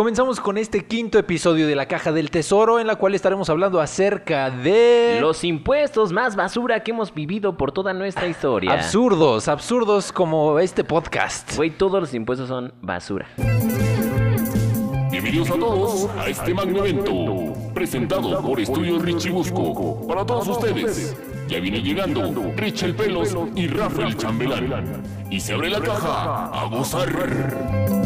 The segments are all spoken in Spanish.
Comenzamos con este quinto episodio de La Caja del Tesoro, en la cual estaremos hablando acerca de... Los impuestos más basura que hemos vivido por toda nuestra historia. Absurdos, absurdos como este podcast. Güey, todos los impuestos son basura. Bienvenidos a todos a este magno evento, presentado por Estudios Richibusco. Para todos ustedes, ya viene llegando Rich el Pelos y Rafael Chambelán. Y se abre la caja a gozar.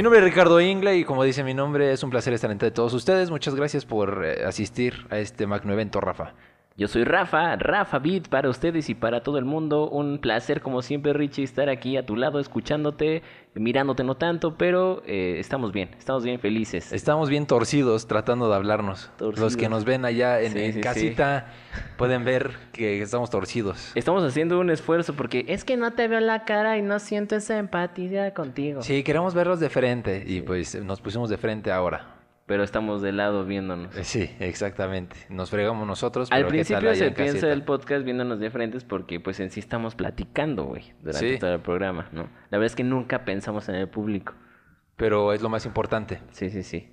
Mi nombre es Ricardo Ingle y como dice mi nombre, es un placer estar entre todos ustedes. Muchas gracias por eh, asistir a este magno evento, Rafa. Yo soy Rafa, Rafa Beat para ustedes y para todo el mundo. Un placer como siempre, Richie, estar aquí a tu lado, escuchándote, mirándote no tanto, pero eh, estamos bien, estamos bien felices. Estamos bien torcidos tratando de hablarnos. Torcidos. Los que nos ven allá en, Sí, en sí, casita pueden ver que estamos torcidos. Estamos haciendo un esfuerzo porque es que no te veo la cara y no siento esa empatía contigo. Sí, queremos verlos de frente y pues nos pusimos de frente ahora. Pero estamos de lado viéndonos. Eh, Sí, exactamente. Nos fregamos nosotros. Al pero ¿qué tal principio se en piensa el podcast viéndonos de frente porque pues en sí estamos platicando, güey, durante Sí. todo el programa, ¿no? La verdad es que nunca pensamos en el público. Pero es lo más importante. Sí, sí, sí.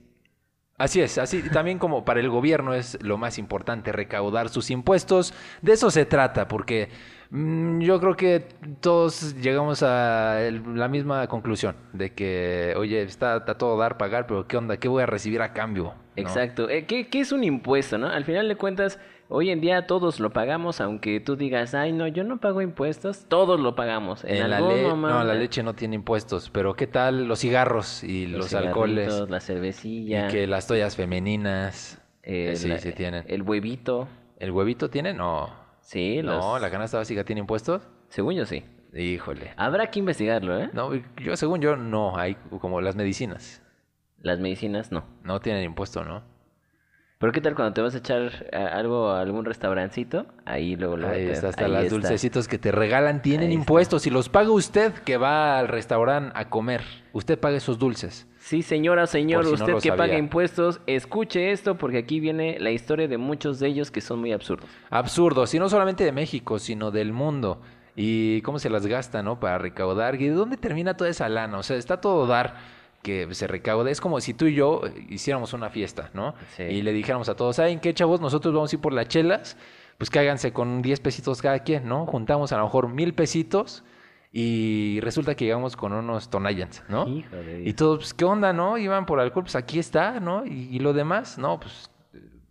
Así es, así también como para el gobierno es lo más importante recaudar sus impuestos. De eso se trata, porque yo creo que todos llegamos a el- la misma conclusión de que, oye, está, está todo dar, pagar, pero ¿qué onda? ¿Qué voy a recibir a cambio? ¿No? Exacto. Eh, ¿qué, qué es un impuesto, no? Al final de cuentas, hoy en día todos lo pagamos, aunque tú digas, ay, no, yo no pago impuestos, todos lo pagamos. En, En la, le- no, la leche no tiene impuestos, pero ¿qué tal los cigarros y los, alcoholes? La cervecilla. Y que las toallas femeninas. eh, eh, sí, sí tienen. El huevito. ¿El huevito tiene? No. Sí, los... No, la canasta básica tiene impuestos. Según yo sí. Híjole. Habrá que investigarlo, ¿eh? No, yo según yo no, hay como las medicinas. Las medicinas no. No tienen impuesto, ¿no? Pero qué tal cuando te vas a echar a- algo a algún restaurancito, ahí luego luego Ahí te- está, hasta ahí las está. dulcecitos que te regalan tienen Ahí está. impuestos. Y los paga usted que va al restaurante a comer. Usted paga esos dulces. Sí, señora o señor, si usted lo que paga impuestos, escuche esto porque aquí viene la historia de muchos de ellos que son muy absurdos. Absurdos, y no solamente de México, sino del mundo. Y cómo se las gasta, ¿no? Para recaudar. ¿Y de dónde termina toda esa lana? O sea, está todo dar que se recaude. Es como si tú y yo eh, hiciéramos una fiesta, ¿no? Sí. Y le dijéramos a todos, ¿saben qué, chavos? Nosotros vamos a ir por las chelas. Pues cáiganse con 10 pesitos cada quien, ¿no? Juntamos a lo mejor mil pesitos y resulta que llegamos con unos Tonayans, ¿no? Hijo de Y todos, pues, ¿qué onda, no? Iban por alcohol, pues aquí está, ¿no? Y, y lo demás, no, pues,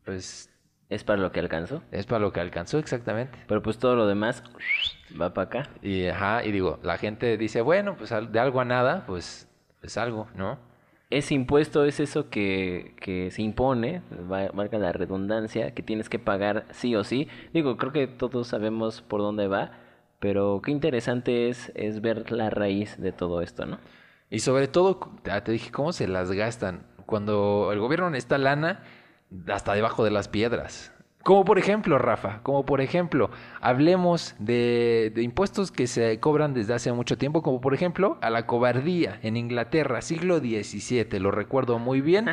pues Es para lo que alcanzó. es para lo que alcanzó exactamente. Pero pues todo lo demás va para acá. Y, ajá, y digo, la gente dice, bueno, pues de algo a nada, pues es algo, ¿no? Ese impuesto es eso que, que se impone, va- valga la redundancia, que tienes que pagar sí o sí. Digo, creo que todos sabemos por dónde va, pero qué interesante es, es ver la raíz de todo esto, ¿no? Y sobre todo, te dije, ¿cómo se las gastan? Cuando el gobierno necesita lana, hasta debajo de las piedras. Como por ejemplo, Rafa, como por ejemplo, hablemos de, de impuestos que se cobran desde hace mucho tiempo, como por ejemplo a la cobardía en Inglaterra, siglo XVII, lo recuerdo muy bien.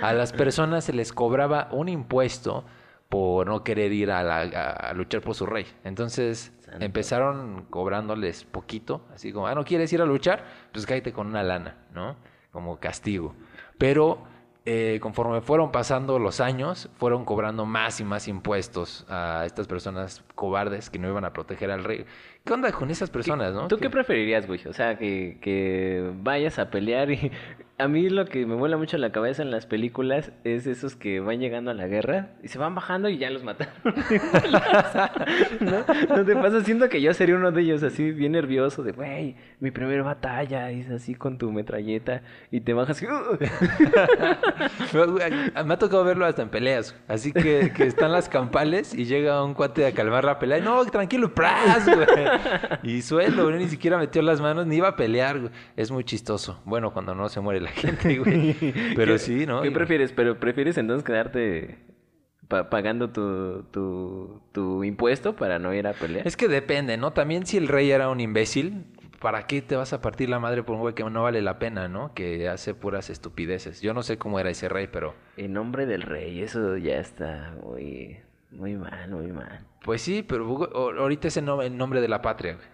A las personas se les cobraba un impuesto por no querer ir a, la- a- luchar por su rey. Entonces Santo. empezaron cobrándoles poquito, así como, ah, ¿no quieres ir a luchar? Pues cállate con una lana, ¿no? Como castigo. Pero eh, conforme fueron pasando los años, fueron cobrando más y más impuestos a estas personas cobardes que no iban a proteger al rey. ¿Qué onda con esas personas, no? ¿Tú qué preferirías, güey? O sea, que, que vayas a pelear y... A mí lo que me vuela mucho la cabeza en las películas es esos que van llegando a la guerra y se van bajando y ya los mataron. ¿No? ¿No te pasa? Siento que yo sería uno de ellos así bien nervioso de, güey, mi primera batalla es así con tu metralleta y te bajas. Me ha tocado verlo hasta en peleas. Así que, que están las campales y llega un cuate a calmar la pelea. No, tranquilo, pras, güey. Y suelo, ni siquiera metió las manos ni iba a pelear, güey. Es muy chistoso. Bueno, cuando no se muere la gente, güey. Pero ¿Qué- sí, ¿no? ¿Qué prefieres? ¿Pero prefieres entonces quedarte pa- pagando tu, tu, tu impuesto para no ir a pelear? Es que depende, ¿no? También si el rey era un imbécil, ¿para qué te vas a partir la madre por un güey que no vale la pena, ¿no? Que hace puras estupideces. Yo no sé cómo era ese rey, pero En nombre del rey, eso ya está muy, muy mal, muy mal. pues sí, pero ahorita es el nombre de la patria, güey.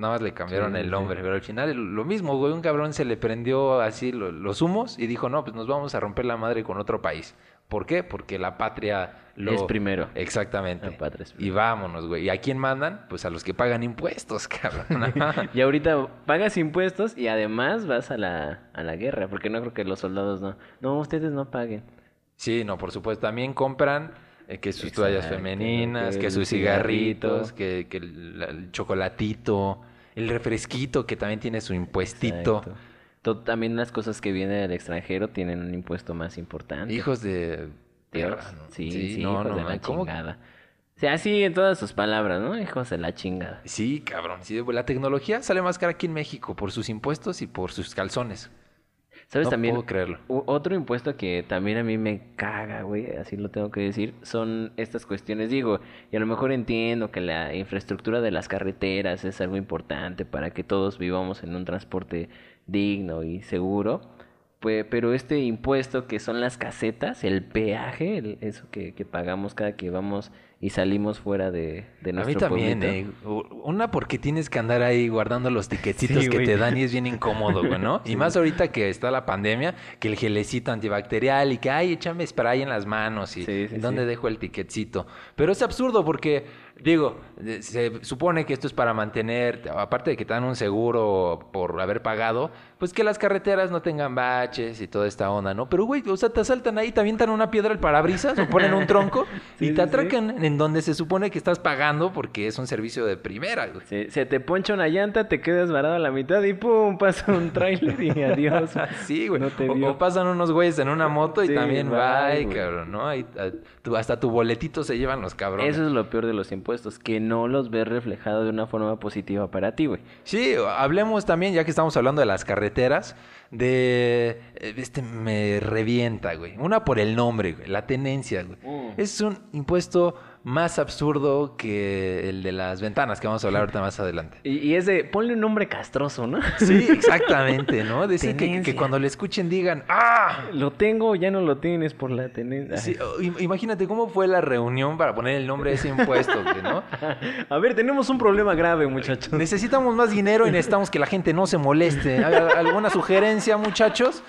Nada más le cambiaron Sí, el sí. nombre, pero al final lo mismo, güey. Un cabrón se le prendió así lo- los humos y dijo, no, pues nos vamos a romper la madre con otro país. ¿Por qué? Porque la patria lo... Es primero. Exactamente. La patria es y vámonos, güey. ¿Y a quién mandan? Pues a los que pagan impuestos, cabrón. Y ahorita pagas impuestos y además vas a la, a la guerra, porque no creo que los soldados no. No, ustedes no paguen. Sí, no, por supuesto. También compran que sus toallas femeninas, que sus cigarrito. cigarritos, que, que el, el chocolatito, el refresquito que también tiene su impuestito. Exacto. También las cosas que vienen del extranjero tienen un impuesto más importante. Hijos de... Dios. Sí, sí, no, hijos no, de la ¿cómo? chingada. O sea, así en todas sus palabras, ¿no? Hijos de la chingada. Sí, cabrón. Sí, la tecnología sale más cara aquí en México por sus impuestos y por sus calzones. ¿Sabes No también? puedo creerlo. Otro impuesto que también a mí me caga, güey, así lo tengo que decir, son estas cuestiones. Digo, y a lo mejor entiendo que la infraestructura de las carreteras es algo importante para que todos vivamos en un transporte digno y seguro. Pues, pero este impuesto que son las casetas, el peaje, el- eso que, que pagamos cada que vamos y salimos fuera de, de A nuestro mí también, eh. Una porque tienes que andar ahí guardando los tiquetitos Sí, que güey. te dan y es bien incómodo, güey, ¿no? Y más ahorita que está la pandemia, que el gelecito antibacterial y que, ay, échame spray en las manos y Sí, sí, ¿dónde sí. dejo el tiquetcito? Pero es absurdo porque, digo, se supone que esto es para mantener, aparte de que te dan un seguro por haber pagado, pues que las carreteras no tengan baches y toda esta onda, ¿no? Pero, güey, o sea, te asaltan ahí, te avientan una piedra al parabrisas o ponen un tronco Sí, y te sí. atracan en donde se supone que estás pagando porque es un servicio de primera, güey. Se, te poncha una llanta, te quedas varado a la mitad y pum, pasa un tráiler y adiós. Sí, güey. No te o, o pasan unos güeyes en una moto y también bye, bye, cabrón, ¿no? A- tu- hasta tu boletito se llevan los cabrones. Eso es lo peor de los impuestos, que no los ves reflejados de una forma positiva para ti, güey. Sí, hablemos también, ya que estamos hablando de las carreteras, de... eh, Este me revienta, güey. Una por el nombre, güey. La tenencia, güey. Mm. Es un impuesto más absurdo que el de las ventanas, que vamos a hablar ahorita más adelante. Y, y es de, ponle un nombre castroso, ¿no? Sí, exactamente, ¿no? De ese que, cuando le escuchen digan, ¡ah! Lo tengo, ya no lo tienes por la tenencia. Sí, o- im- imagínate cómo fue la reunión para poner el nombre de ese impuesto, ¿no? A ver, tenemos un problema grave, muchachos. Necesitamos más dinero y necesitamos que la gente no se moleste. ¿Hay ¿Alguna sugerencia, muchachos?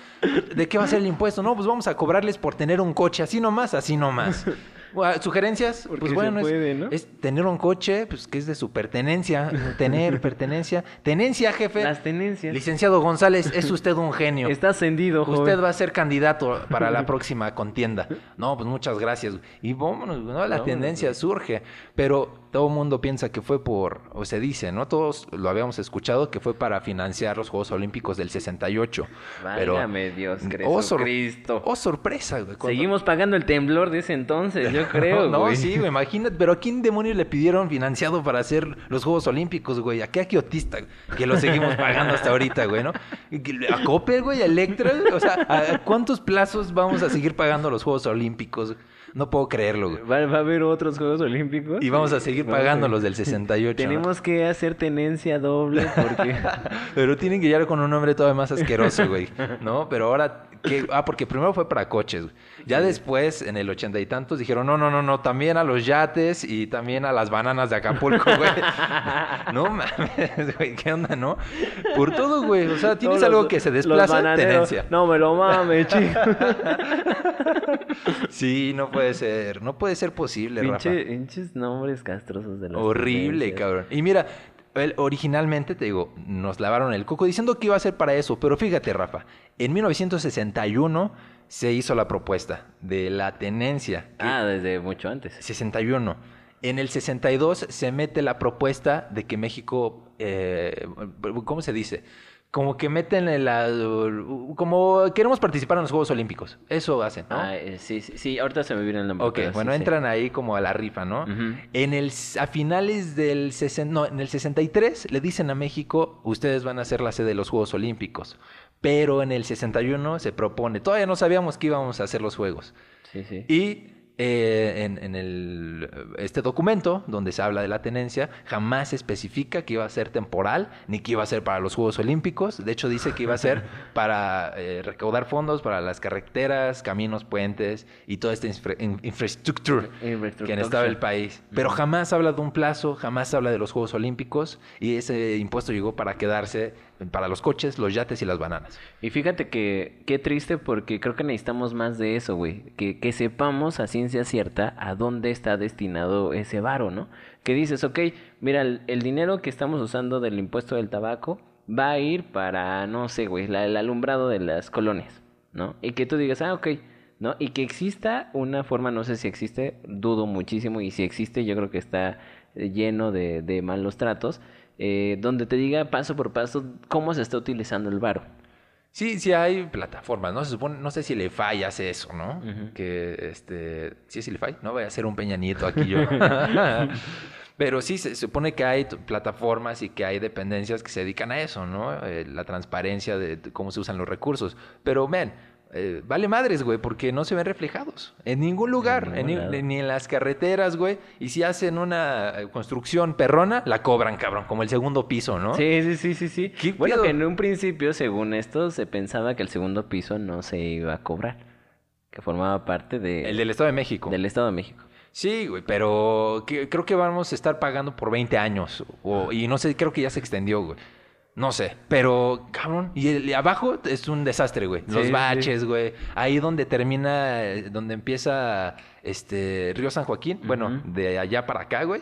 ¿De qué va a ser el impuesto? No, pues vamos a cobrarles por tener un coche, así nomás, así nomás. Bueno, ¿Sugerencias? Porque pues bueno, es- puede, es, ¿no? tener un coche, pues que es de su pertenencia, tener pertenencia. Tenencia, jefe. Las tenencias. Licenciado González, es usted un genio. Está ascendido, joven. Usted va a ser candidato para la próxima contienda. No, pues muchas gracias. Y vámonos, ¿no? La tendencia surge. Pero todo el mundo piensa que fue por, o se dice, ¿no? Todos lo habíamos escuchado, que fue para financiar los Juegos Olímpicos del 68. Pero, Válgame Dios, oh, sor- Cristo. oh, sorpresa, güey. cuando- Seguimos pagando el temblor de ese entonces, yo creo, no, güey. sí, güey, imagínate, pero ¿a quién demonios le pidieron financiado para hacer los Juegos Olímpicos, güey? ¿A qué aquiotista? Que lo seguimos pagando hasta ahorita, güey, ¿no? ¿A Coppel, güey? ¿A Electra? O sea, ¿a cuántos plazos vamos a seguir pagando los Juegos Olímpicos? No puedo creerlo, güey. ¿Va, va a haber otros Juegos Olímpicos? Y vamos a seguir pagando los del 68. ¿no? Tenemos que hacer tenencia doble porque... Pero tienen que llegar con un nombre todavía más asqueroso, güey. ¿No? Pero ahora, Ah, porque primero fue para coches. Ya después, en el ochenta y tantos, dijeron, no, no, no, no, también a los yates y también a las bananas de Acapulco, güey. no mames, güey, ¿qué onda, no? Por todo, güey. O sea, tienes algo los- que se los desplaza, bananeros, tenencia. No me lo mames, chico. Sí, no puede ser. No puede ser posible, Rafa. Pinche, pinches nombres castrosos de las Horrible, cabrón. Y mira, él, originalmente, te digo, nos lavaron el coco diciendo que iba a ser para eso. Pero fíjate, Rafa, en 1961 se hizo la propuesta de la tenencia. Ah, desde mucho antes. 61. En el 62 se mete la propuesta de que México, eh, ¿cómo se dice? Como que meten en la... Como queremos participar en los Juegos Olímpicos. Eso hacen, ¿no? Ah, eh, sí, sí, sí, ahorita se me viene el nombre. Ok, sí, bueno, sí. entran ahí como a la rifa, ¿no? En el, a finales del 60, no, en el 63 le dicen a México, ustedes van a ser la sede de los Juegos Olímpicos. Pero en el 61 se propone, todavía no sabíamos que íbamos a hacer los Juegos. Sí, sí. Y eh, en, en el, este documento donde se habla de la tenencia, jamás especifica que iba a ser temporal ni que iba a ser para los Juegos Olímpicos. De hecho, dice que iba a ser para eh, recaudar fondos para las carreteras, caminos, puentes y toda esta infra- in- infraestructura que necesitaba el país. Pero jamás habla de un plazo, jamás habla de los Juegos Olímpicos y ese impuesto llegó para quedarse para los coches, los yates y las bananas. Y fíjate que qué triste porque creo que necesitamos más de eso, güey. Que, que sepamos a ciencia cierta a dónde está destinado ese varo, ¿no? Que dices, ok, mira, el, dinero que estamos usando del impuesto del tabaco va a ir para, no sé, güey, la- el alumbrado de las colonias, ¿no? Y que tú digas, ah, ok, ¿no? Y que exista una forma, no sé si existe, dudo muchísimo, y si existe, yo creo que está lleno de, de malos tratos, eh, donde te diga paso por paso cómo se está utilizando el varo. Sí, sí hay plataformas, ¿no? Se supone, no sé si le falla hace eso, ¿no? Ujú. Que, este, sí, sí le falla, no voy a ser un Peña Nieto aquí yo. Pero sí, se supone que hay plataformas y que hay dependencias que se dedican a eso, ¿no? Eh, la transparencia de, de cómo se usan los recursos. Pero, men, eh, vale madres, güey, porque no se ven reflejados en ningún lugar, En en ningún ni, en las carreteras, güey. Y si hacen una construcción perrona, la cobran, cabrón, como el segundo piso, ¿no? Sí, sí, sí, sí, sí. ¿Qué Bueno, pedo? que en un principio, según esto, se pensaba que el segundo piso no se iba a cobrar. Que formaba parte de, El del Estado de México. del Estado de México. Sí, güey, pero que- creo que vamos a estar pagando por 20 años. o- y no sé, creo que ya se extendió, güey. No sé, pero cabrón. Y el abajo es un desastre, güey. Los Sí, baches, güey. Ahí donde termina, donde empieza este Río San Joaquín. Bueno, de allá para acá, güey.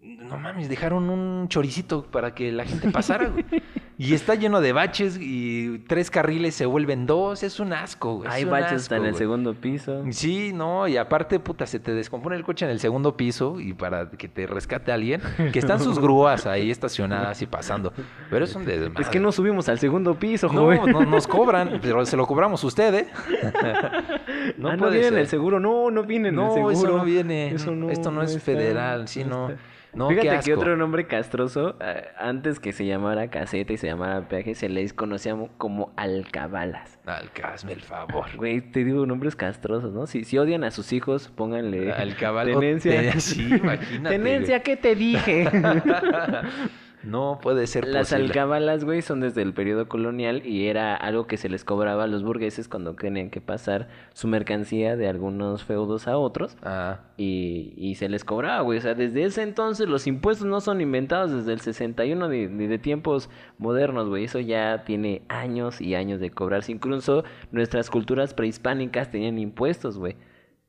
No mames, dejaron un choricito para que la gente pasara, güey. Y está lleno de baches y tres carriles se vuelven dos. Es un asco, güey. Hay baches hasta en el güey. segundo piso. Sí, no, y aparte, puta, se te descompone el coche en el segundo piso y para que te rescate alguien, que están sus grúas ahí estacionadas y pasando. Pero es un desmadre. Es que no subimos al segundo piso, No, joven. no nos cobran, pero se lo cobramos usted, ¿eh? no, ah, no viene ser. el seguro. No, no viene en No, el seguro. eso no viene. Eso no, Esto no es está, federal, sí, no. está. No, Fíjate qué que otro nombre castroso, eh, antes que se llamara caseta y se llamara peaje, se les conocía mo- como alcabalas. Alcázme el favor. Güey, te digo nombres castrosos, ¿no? Si, si odian a sus hijos, pónganle Alcabal- tenencia. Te- sí, imagínate, Tenencia, ¿qué te dije? No puede ser Las posible. alcabalas, güey, son desde el periodo colonial y era algo que se les cobraba a los burgueses cuando tenían que pasar su mercancía de algunos feudos a otros. Ah, Y, y se les cobraba, güey. O sea, desde ese entonces los impuestos no son inventados desde el 61 ni, ni de tiempos modernos, güey. Eso ya tiene años y años de cobrarse. Incluso nuestras culturas prehispánicas tenían impuestos, güey.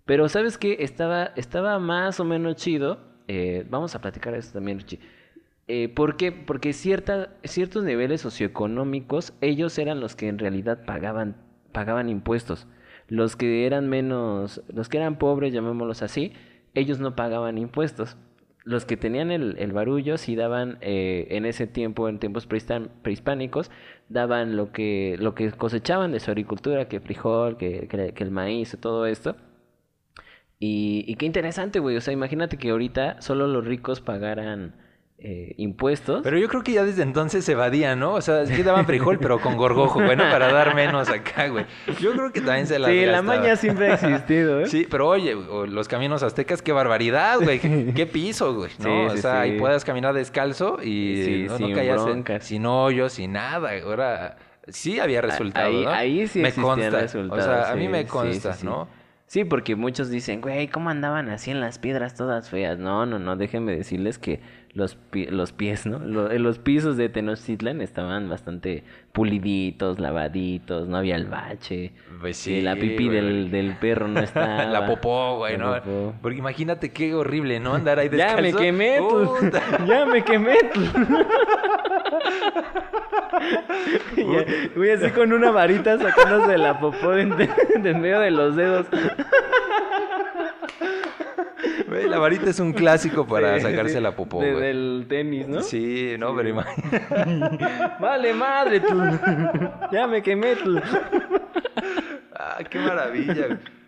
Pero ¿sabes qué? Estaba, estaba más o menos chido. Eh, vamos a platicar de eso también, Richie. Eh, ¿Por qué? Porque ciertos niveles socioeconómicos, ellos eran los que en realidad pagaban, pagaban impuestos. Los que eran menos, los que eran pobres, llamémoslos así, ellos no pagaban impuestos. Los que tenían el, el barullo sí daban, eh, en ese tiempo, en tiempos prehispánicos, daban lo que, lo que cosechaban de su agricultura, que frijol, que, que, que el maíz, todo esto. Y, y qué interesante, güey. O sea, imagínate que ahorita solo los ricos pagaran eh, impuestos. Pero yo creo que ya desde entonces se evadían, ¿no? O sea, es que daban frijol, pero con gorgojo, bueno, para dar menos acá, güey. Yo creo que también se las sí, la maña siempre ha existido, ¿eh? Sí, pero oye, los caminos aztecas, qué barbaridad, güey. Qué, piso, güey. ¿no? Sí, o sí, sea, sí. ahí puedas caminar descalzo y no, no sin broncas. sin hoyos, sin nada. Ahora sí había resultados, ahí, ¿no? ahí sí me consta. resultados. o sea, a mí me consta. ¿no? Sí, porque muchos dicen, güey, ¿cómo andaban así en las piedras todas feas? No, no, no, déjenme decirles que los, los pies, ¿no? Lo- eh, Los, pisos de Tenochtitlan estaban bastante puliditos, lavaditos, no había el bache. Pues Sí, la pipí del, del perro no estaba. La popó, güey, La ¿no? popó. Porque imagínate qué horrible, ¿no? Andar ahí Ya descalzo. me quemé, tú. Ya me quemé. tú. Ya, Güey, así con una varita sacándose la popó de, de- de en medio de los dedos. Güey, la varita es un clásico para sacarse la popó, de-. Del tenis, ¿no? Sí, no, pero imagínate. Vale, madre, tú. Ya me quemé, tú. Ah, qué maravilla. güey.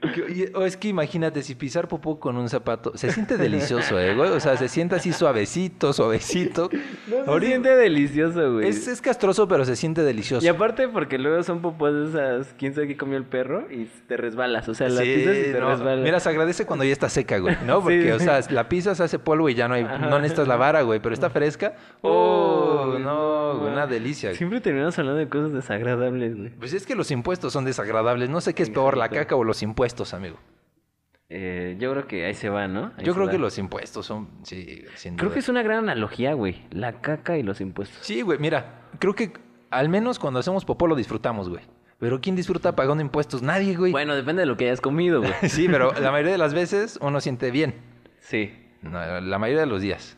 O es que imagínate, si pisar popó con un zapato, se siente delicioso, ¿eh, güey? O sea, se siente así suavecito, suavecito. No, se Ahorita- siente delicioso, güey. Es, es castroso, pero se siente delicioso. Y aparte porque luego son popós de esas, quién sabe qué comió el perro y te resbalas, o sea, la Sí, pisas y te no. resbalas. Mira, se agradece cuando ya está seca, güey, ¿no? Porque, sí. o sea, la pisas, hace polvo y ya no hay, Ajá. no necesitas la vara, güey, pero está fresca. Oh, no, güey, una delicia. Siempre terminamos hablando de cosas desagradables, güey. Pues es que los impuestos son desagradables. No sé qué es peor, la caca o los impuestos, amigo. Eh, yo creo que ahí se va, ¿no? Ahí Yo creo va. que los impuestos son, sí, sin Creo duda. que es una gran analogía, güey. La caca y los impuestos. Sí, güey, mira, creo que al menos cuando hacemos popó lo disfrutamos, güey. Pero ¿quién disfruta pagando impuestos? Nadie, güey. Bueno, depende de lo que hayas comido, güey. Sí, pero la mayoría de las veces uno siente bien. Sí. No, la mayoría de los días.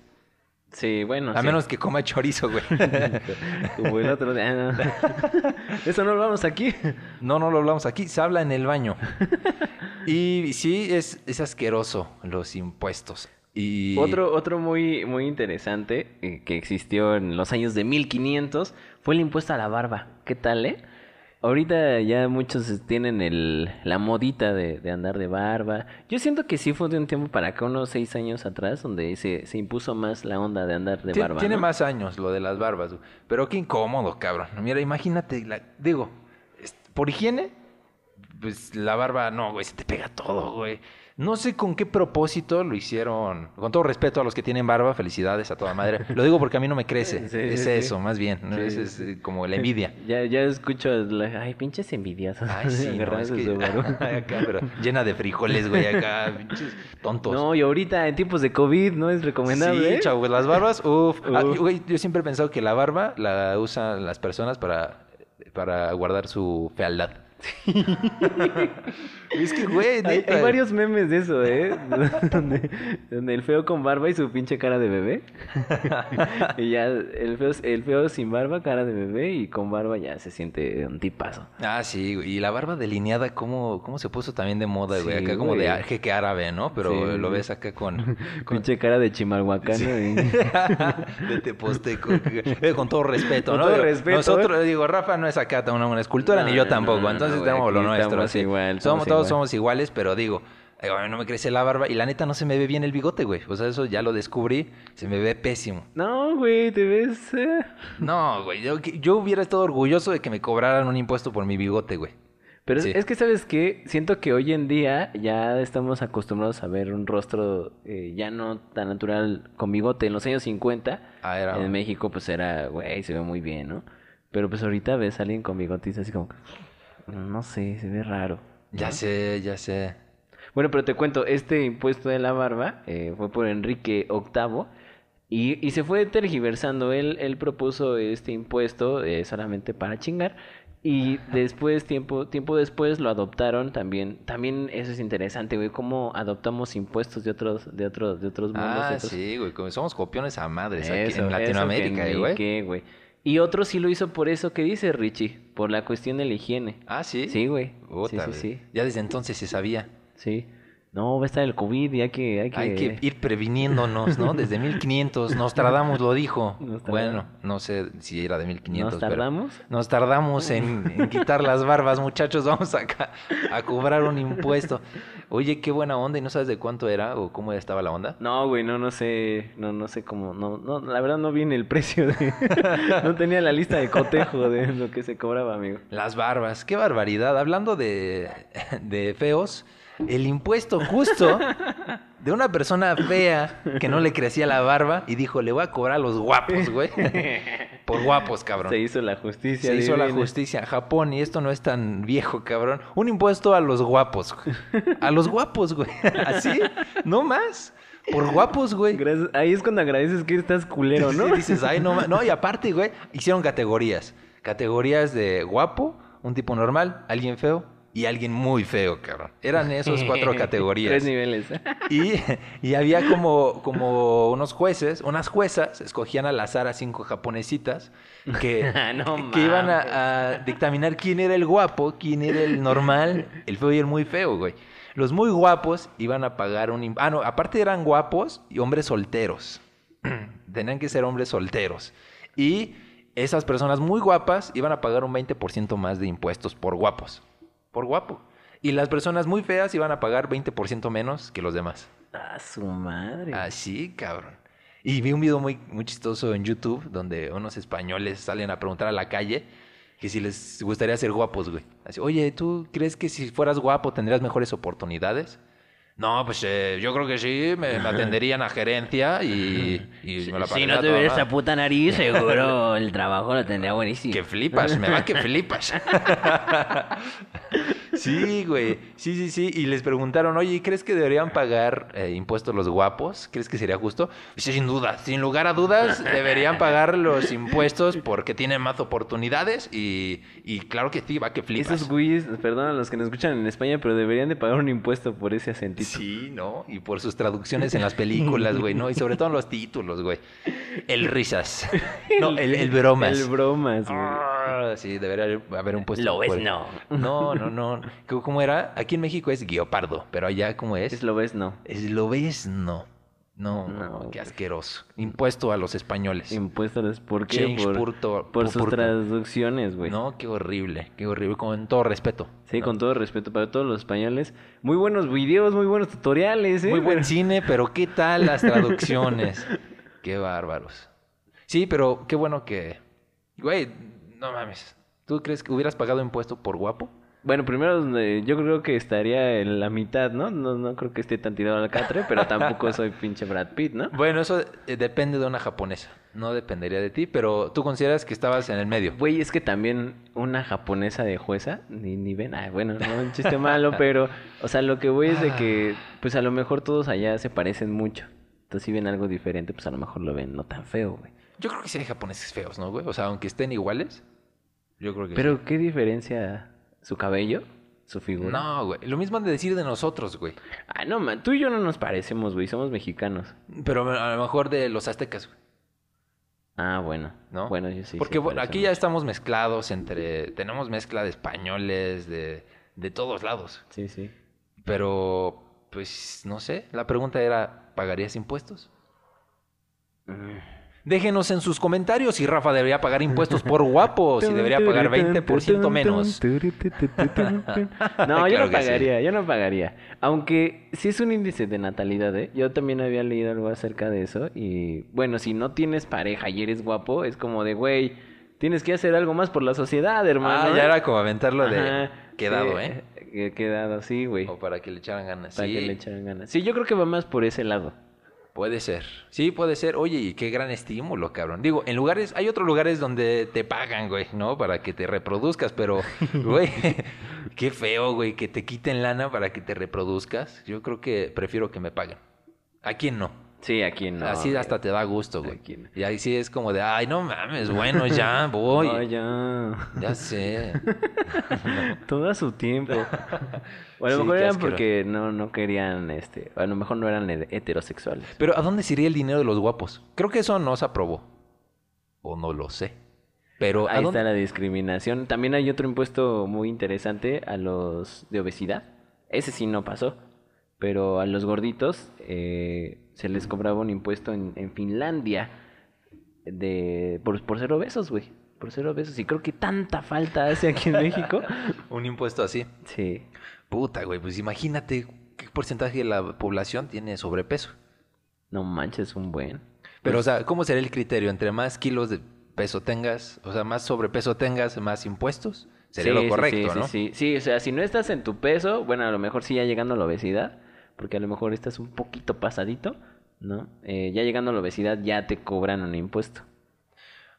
Sí, bueno. A sí. menos que coma chorizo, güey. Como el otro día. no. Eso no lo vamos aquí. No, no lo hablamos aquí, se habla en el baño. Y sí, es, es asqueroso los impuestos. Y Otro, otro muy, muy interesante eh, que existió en los años de 1500 fue el impuesto a la barba. ¿Qué tal, eh? Ahorita ya muchos tienen el, la modita de, de andar de barba. Yo siento que sí fue de un tiempo para acá, unos seis años atrás, donde se, se impuso más la onda de andar de barba. Tiene ¿no? más años lo de las barbas. Pero qué incómodo, cabrón. Mira, imagínate, la- digo, por higiene, pues la barba, no, güey, se te pega todo, güey. No sé con qué propósito lo hicieron. Con todo respeto a los que tienen barba, felicidades a toda madre. Lo digo porque a mí no me crece. Sí, es sí, eso, sí. más bien. ¿no? Es, es, como la envidia. Ya, ya escucho, la- ay, pinches envidiosos. Ay, sí, no, es que... acá, pero llena de frijoles, güey, acá, pinches tontos. No, y ahorita en tiempos de COVID no es recomendable. Sí, ¿eh? chavo, las barbas, uff. Uf. güey, yo siempre he pensado que la barba la usan las personas para, para guardar su fealdad. es que, güey, Hay, varios memes de eso, ¿eh? donde, donde el feo con barba y su pinche cara de bebé. y ya el feo, el feo sin barba, cara de bebé, y con barba ya se siente un tipazo. Ah, sí, güey. Y la barba delineada, ¿cómo, cómo se puso también de moda, güey? Sí, acá como de jeque árabe, ¿no? Pero Sí, lo ves acá con... con... Pinche cara de chimalhuacano. y- de Teposteco. Con todo respeto, Con ¿no? todo respeto, Nosotros, digo, Rafa no es acá una, una escultura, No, ni yo tampoco. no, entonces no, tenemos güey, lo nuestro. sí. igual, somos, todos igual. somos iguales, pero digo, eh, a mí no me crece la barba y la neta no se me ve bien el bigote, güey. O sea, eso ya lo descubrí, se me ve pésimo. No, güey, te ves. eh. No, güey, yo, yo hubiera estado orgulloso de que me cobraran un impuesto por mi bigote, güey. Pero es- Sí. es que, ¿sabes qué? Siento que hoy en día ya estamos acostumbrados a ver un rostro eh, ya no tan natural con bigote. En los años 50, Ah, era- en México, pues era, güey, se ve muy bien, ¿no? Pero pues ahorita ves a alguien con bigote y es así como, no sé, se ve raro. Ya sé, ya sé. Bueno, pero te cuento, este impuesto de la barba eh, fue por Enrique VIII y, y se fue tergiversando. Él, él propuso este impuesto eh, solamente para chingar y después, tiempo, tiempo después, lo adoptaron también. También eso es interesante, güey, cómo adoptamos impuestos de otros, de otros, de otros mundos. Ah, otros- sí, güey, como somos copiones a madres aquí en eso Latinoamérica, que ni güey. qué, güey. Y otro sí lo hizo por eso que dice Richie, por la cuestión de la higiene. Ah, sí. Sí, güey. Sí, Puta, sí, güey. sí. Ya desde entonces se sabía. Sí. No, va a estar el COVID y hay que... Hay que, Hay que ir previniéndonos, ¿no? Desde 1500. Nostradamus lo dijo. Nostradamus. Bueno, no sé si era de 1500. ¿Nos pero tardamos? Nos tardamos en, en quitar las barbas, muchachos. Vamos acá a cobrar un impuesto. Oye, qué buena onda. ¿Y no sabes de cuánto era o cómo estaba la onda? No, güey, no, no sé, no, no sé cómo, no, no, la verdad no viene el precio de, no tenía la lista de cotejo de lo que se cobraba, amigo. Las barbas. Qué barbaridad. Hablando de, de feos, el impuesto justo de una persona fea que no le crecía la barba y dijo, le voy a cobrar a los guapos, güey. Por guapos, cabrón. Se hizo la justicia. Se hizo la justicia. Japón, y esto no es tan viejo, cabrón. Un impuesto a los guapos. güey. A los guapos, güey. Así, no más. Por guapos, güey. Ahí es cuando agradeces que estás culero, ¿no? Sí, dices, ay, no, ma-". no, y aparte, güey, hicieron categorías. Categorías de guapo, un tipo normal, alguien feo y alguien muy feo, cabrón. Eran esos cuatro categorías. Tres niveles. Y, y había como, como unos jueces, unas juezas, escogían al azar a cinco japonesitas que, No que iban a, a dictaminar quién era el guapo, quién era el normal, el feo y el muy feo, güey. Los muy guapos iban a pagar un... Ah, no, aparte eran guapos y hombres solteros. Tenían que ser hombres solteros. Y esas personas muy guapas iban a pagar un 20% más de impuestos por guapos. Por guapo. Y las personas muy feas iban a pagar 20% menos que los demás. A su madre. Así, cabrón. Y vi un video muy, muy chistoso en YouTube donde unos españoles salen a preguntar a la calle que si les gustaría ser guapos, güey. Así, oye, ¿tú crees que si fueras guapo tendrías mejores oportunidades? No, pues eh, yo creo que sí, me, me atenderían a gerencia y, y me la si no tuviera esa puta nariz, seguro el trabajo lo tendría buenísimo. Que flipas, me va que flipas. Sí, güey. Sí, sí, sí. Y les preguntaron, oye, ¿crees que deberían pagar eh, impuestos los guapos? ¿Crees que sería justo? Sí, sin duda. Sin lugar a dudas, deberían pagar los impuestos porque tienen más oportunidades y, y claro que sí, va que flipas. Esos güeyes, perdón a los que nos escuchan en España, pero deberían de pagar un impuesto por ese acentito. Sí, ¿no? Y por sus traducciones en las películas, güey, ¿no? Y sobre todo en los títulos, güey. El risas. No, el, el bromas. El bromas, güey. Ah, sí, debería haber un puesto. Lo ves, por- no. No, no, no. ¿Cómo- ¿Cómo era? Aquí en México es guiopardo, pero allá, ¿cómo es? Es lo ves, no. No. Qué asqueroso. Impuesto a los españoles. ¿por qué? Change por purto- por pu- sus traducciones, güey. No, qué horrible, qué horrible, con todo respeto. Sí, ¿no? con todo respeto para todos los españoles. Muy buenos videos, muy buenos tutoriales, ¿eh? Muy buen cine, pero ¿qué tal las traducciones? qué bárbaros. Sí, pero qué bueno que... Güey, no mames. ¿Tú crees que hubieras pagado impuesto por guapo? Bueno, primero eh, yo creo que estaría en la mitad, ¿no? No, no creo que esté tan tirado al catre, pero tampoco soy pinche Brad Pitt, ¿no? Bueno, eso eh, depende de una japonesa. No dependería de ti, pero tú consideras que estabas en el medio. Güey, es que también una japonesa de jueza, ni, ni ven, ah, bueno, no un chiste malo, pero, o sea, lo que voy es de que, pues a lo mejor todos allá se parecen mucho. Entonces, si ven algo diferente, pues a lo mejor lo ven no tan feo, güey. Yo creo que sí hay japoneses feos, ¿no, güey? O sea, aunque estén iguales, yo creo que sí. Pero, ¿qué diferencia su cabello, su figura? No, güey. Lo mismo han de decir de nosotros, güey. Ah, no, man, tú y yo no nos parecemos, güey, somos mexicanos. Pero a lo mejor de los aztecas, güey. Ah, bueno. ¿No? Bueno, yo sí. Porque sí bueno, aquí ya estamos mezclados entre... Tenemos mezcla de españoles, de, de todos lados. Sí, sí. Pero, pues, no sé. La pregunta era, ¿pagarías impuestos? Mm. Déjenos en sus comentarios si Rafa debería pagar impuestos por guapo, si debería pagar 20% menos. No, yo no sí. pagaría, yo no pagaría. Aunque sí es un índice de natalidad, ¿eh? Yo también había leído algo acerca de eso. Y bueno, si no tienes pareja y eres guapo, es como de, güey, tienes que hacer algo más por la sociedad, hermano. Ah, ¿eh? ya era como aventarlo de Ajá, quedado, sí, ¿eh? que- Quedado, sí, güey. O para que le echaran ganas. Para Sí, que le echaran ganas. Sí, yo creo que va más por ese lado. Puede ser. Sí, puede ser. Oye, y qué gran estímulo, cabrón. Digo, en lugares, hay otros lugares donde te pagan, güey, ¿no? Para que te reproduzcas, pero, güey, qué feo, güey, que te quiten lana para que te reproduzcas. Yo creo que prefiero que me paguen. ¿A quién no? Sí, aquí no. Así hasta te da gusto, güey. No. Y ahí sí es como de, ay, no mames, bueno, ya voy. No, ya. Ya sé. Todo a su tiempo. O a lo Sí, mejor eran porque no, no querían, este, a lo mejor no eran he- heterosexuales. Pero ¿a dónde se iría el dinero de los guapos? Creo que eso no se aprobó. O no lo sé. Pero ¿a Ahí está la discriminación. También hay otro impuesto muy interesante a los de obesidad. Ese sí no pasó. Pero a los gorditos eh, se les cobraba un impuesto en, en Finlandia de por, por ser obesos, güey. Por ser obesos. Y creo que tanta falta hace aquí en México. Un impuesto así. Sí. Puta, güey, pues imagínate qué porcentaje de la población tiene sobrepeso. No manches, un buen. Pero, o sea, ¿cómo será el criterio? Entre más kilos de peso tengas, o sea, más sobrepeso tengas, más impuestos. Sería Sí, lo correcto, sí, ¿no? Sí, sí, sí, o sea, si no estás en tu peso, bueno, a lo mejor sí ya llegando a la obesidad, porque a lo mejor estás un poquito pasadito, ¿no? Eh, ya llegando a la obesidad ya te cobran un impuesto.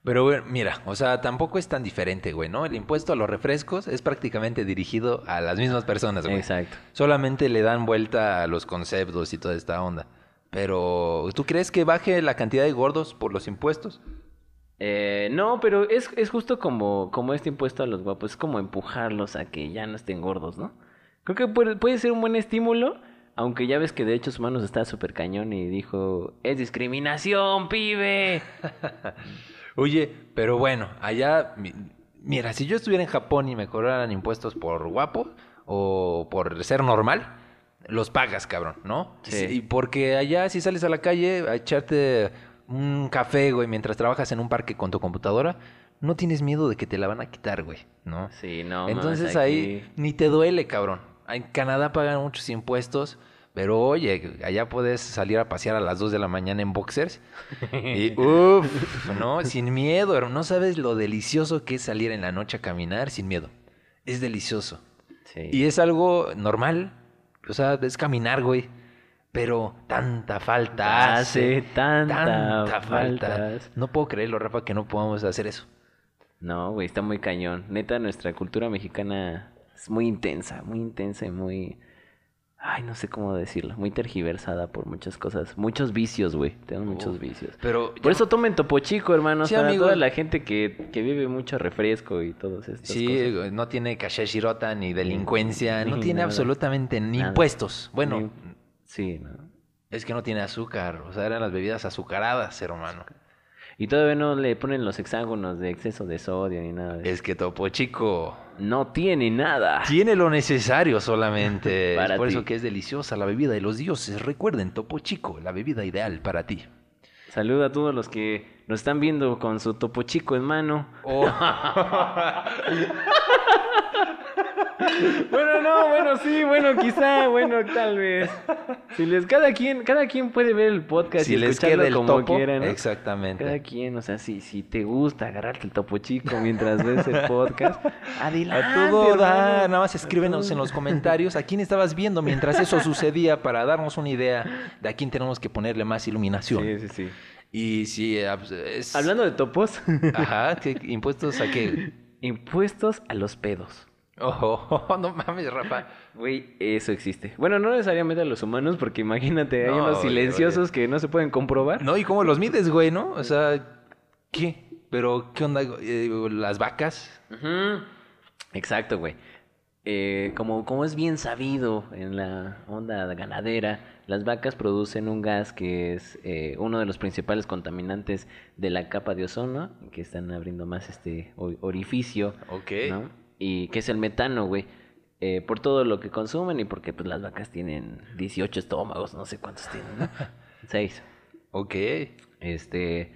Pero bueno, mira, o sea, tampoco es tan diferente, güey, ¿no? El impuesto a los refrescos es prácticamente dirigido a las mismas personas, güey. Exacto. Solamente le dan vuelta a los conceptos y toda esta onda. Pero, ¿tú crees que baje la cantidad de gordos por los impuestos? Eh, no, pero es, es justo como, como este impuesto a los guapos, es como empujarlos a que ya no estén gordos, ¿no? Creo que puede, puede ser un buen estímulo, aunque ya ves que de Derechos Humanos está súper cañón y dijo, es discriminación, pibe. Oye, pero bueno, allá, mi- mira, si yo estuviera en Japón y me cobraran impuestos por guapo o por ser normal, los pagas, cabrón, ¿no? Sí. Y porque allá si sales a la calle a echarte un café, güey, mientras trabajas en un parque con tu computadora, no tienes miedo de que te la van a quitar, güey, ¿no? Sí, no. Entonces mames, ahí ni te duele, cabrón. En Canadá pagan muchos impuestos, pero oye, allá puedes salir a pasear a las 2 de la mañana en boxers. Y uff, ¿no? Sin miedo. No sabes lo delicioso que es salir en la noche a caminar sin miedo. Es delicioso. Sí. Y es algo normal. O sea, es caminar, güey. Pero tanta falta hace. Hace tanta tanta falta. faltas. No puedo creerlo, Rafa, que no podamos hacer eso. No, güey, está muy cañón. Neta, nuestra cultura mexicana es muy intensa, muy intensa y muy... Ay, no sé cómo decirlo. Muy tergiversada por muchas cosas. Muchos vicios, güey. Tenemos muchos vicios. Pero Por eso tomen Topo Chico, hermanos. Sí, para amigo. toda la gente que, que vive mucho refresco y todas estas Sí, cosas. no tiene caché shirota ni delincuencia, no ni tiene nada. absolutamente ni Nada. impuestos. Bueno, Ni- Sí, ¿no? es que no tiene azúcar, o sea, eran las bebidas azucaradas, hermano. Y todavía no le ponen los hexágonos de exceso de sodio ni nada. de. Es que Topo Chico No tiene nada. tiene lo necesario solamente. Para es por ti. eso que es deliciosa la bebida de los dioses. Recuerden, Topo Chico, la bebida ideal para ti. Saluda a todos los que nos están viendo con su Topo Chico en mano. Oh. Bueno, no, bueno, sí, bueno, quizá, bueno, tal vez. Si les, cada quien, cada quien puede ver el podcast si y les queda el como topo, quiera, ¿no? exactamente. Cada quien, o sea, si, si te gusta agarrarte el topo chico mientras ves el podcast, adelante. A todo hermano. nada más escríbenos en los comentarios a quién estabas viendo mientras eso sucedía para darnos una idea de a quién tenemos que ponerle más iluminación. Sí, sí, sí. Y si eh, pues, es... Hablando de topos, Ajá, ¿qué impuestos a qué? impuestos a los pedos. Oh, no mames, Rafa. Güey, eso existe. Bueno, no necesariamente a los humanos, porque imagínate, hay No, unos oye, silenciosos que no se pueden comprobar. No, ¿y cómo los mides, güey, no? O sea, ¿qué? Pero, ¿qué onda? eh, las vacas. Ujú. Exacto, güey. Eh, como, como es bien sabido en la onda ganadera, las vacas producen un gas que es eh, uno de los principales contaminantes de la capa de ozono, que están abriendo más este orificio, Ok. ¿no? Y que es el metano, güey. Eh, por todo lo que consumen y porque pues las vacas tienen 18 estómagos, no sé cuántos tienen, ¿no? Seis. Ok. Este,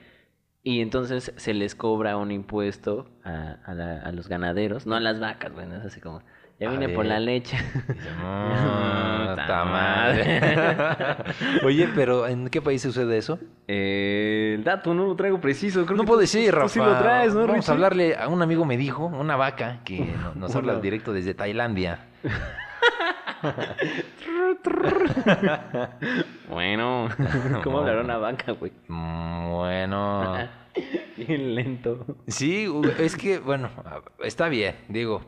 y entonces se les cobra un impuesto a, a, la- a los ganaderos, no a las vacas, güey, no es así como, ya vine por la leche. "Mm, Ta ta madre". Oye, pero ¿en qué país sucede eso? Eh, el dato no lo traigo preciso, creo No que puede tú- ser, tú Rafa. sí lo traes, ¿no, Vamos Richie? a hablarle a un amigo me dijo, una vaca, que no- nos habla directo desde Tailandia. Bueno, ¿cómo hablará una vaca, güey? Bueno. Bien lento. Sí, es que, bueno, está bien, digo.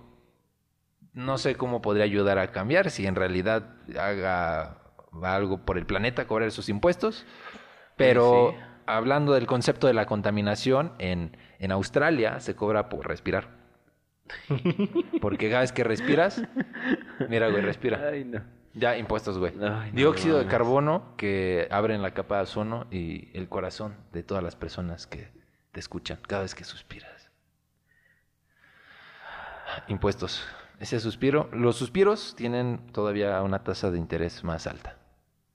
No sé cómo podría ayudar a cambiar si en realidad haga algo por el planeta, cobrar sus impuestos. Pero Sí. hablando del concepto de la contaminación, en, en Australia se cobra por respirar. Porque cada vez que respiras, mira, güey, respira. Ay, no. Ya, impuestos, güey. Ay, no Dióxido de carbono que abren la capa de ozono y el corazón de todas las personas que te escuchan cada vez que suspiras. Impuestos. Ese suspiro, los suspiros tienen todavía una tasa de interés más alta.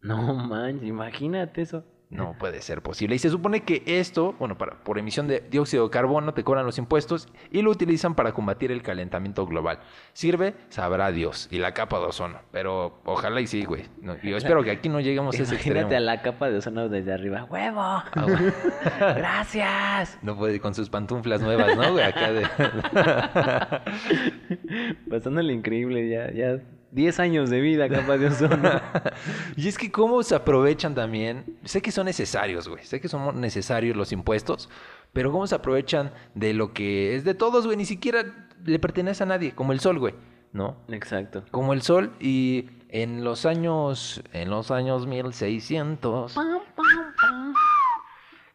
No manches, imagínate eso. No puede ser posible. Y se supone que esto, bueno, para, por emisión de dióxido de carbono te cobran los impuestos y lo utilizan para combatir el calentamiento global. Sirve, sabrá Dios, y la capa de ozono. Pero ojalá y sí, güey. No, yo espero que aquí no lleguemos a ese extremo. Imagínate a la capa de ozono desde arriba. ¡Huevo! Ah. ¡Gracias! No puede con sus pantuflas nuevas, ¿no, güey? Acá de... Pasándole increíble, ya, ya 10 años de vida capa de ozono. y es que cómo se aprovechan también. Sé que son necesarios, güey. Sé que son necesarios los impuestos. Pero cómo se aprovechan de lo que es de todos, güey. Ni siquiera le pertenece a nadie. Como el sol, güey. ¿No? Exacto. Como el sol. Y en los años... En los años 1600...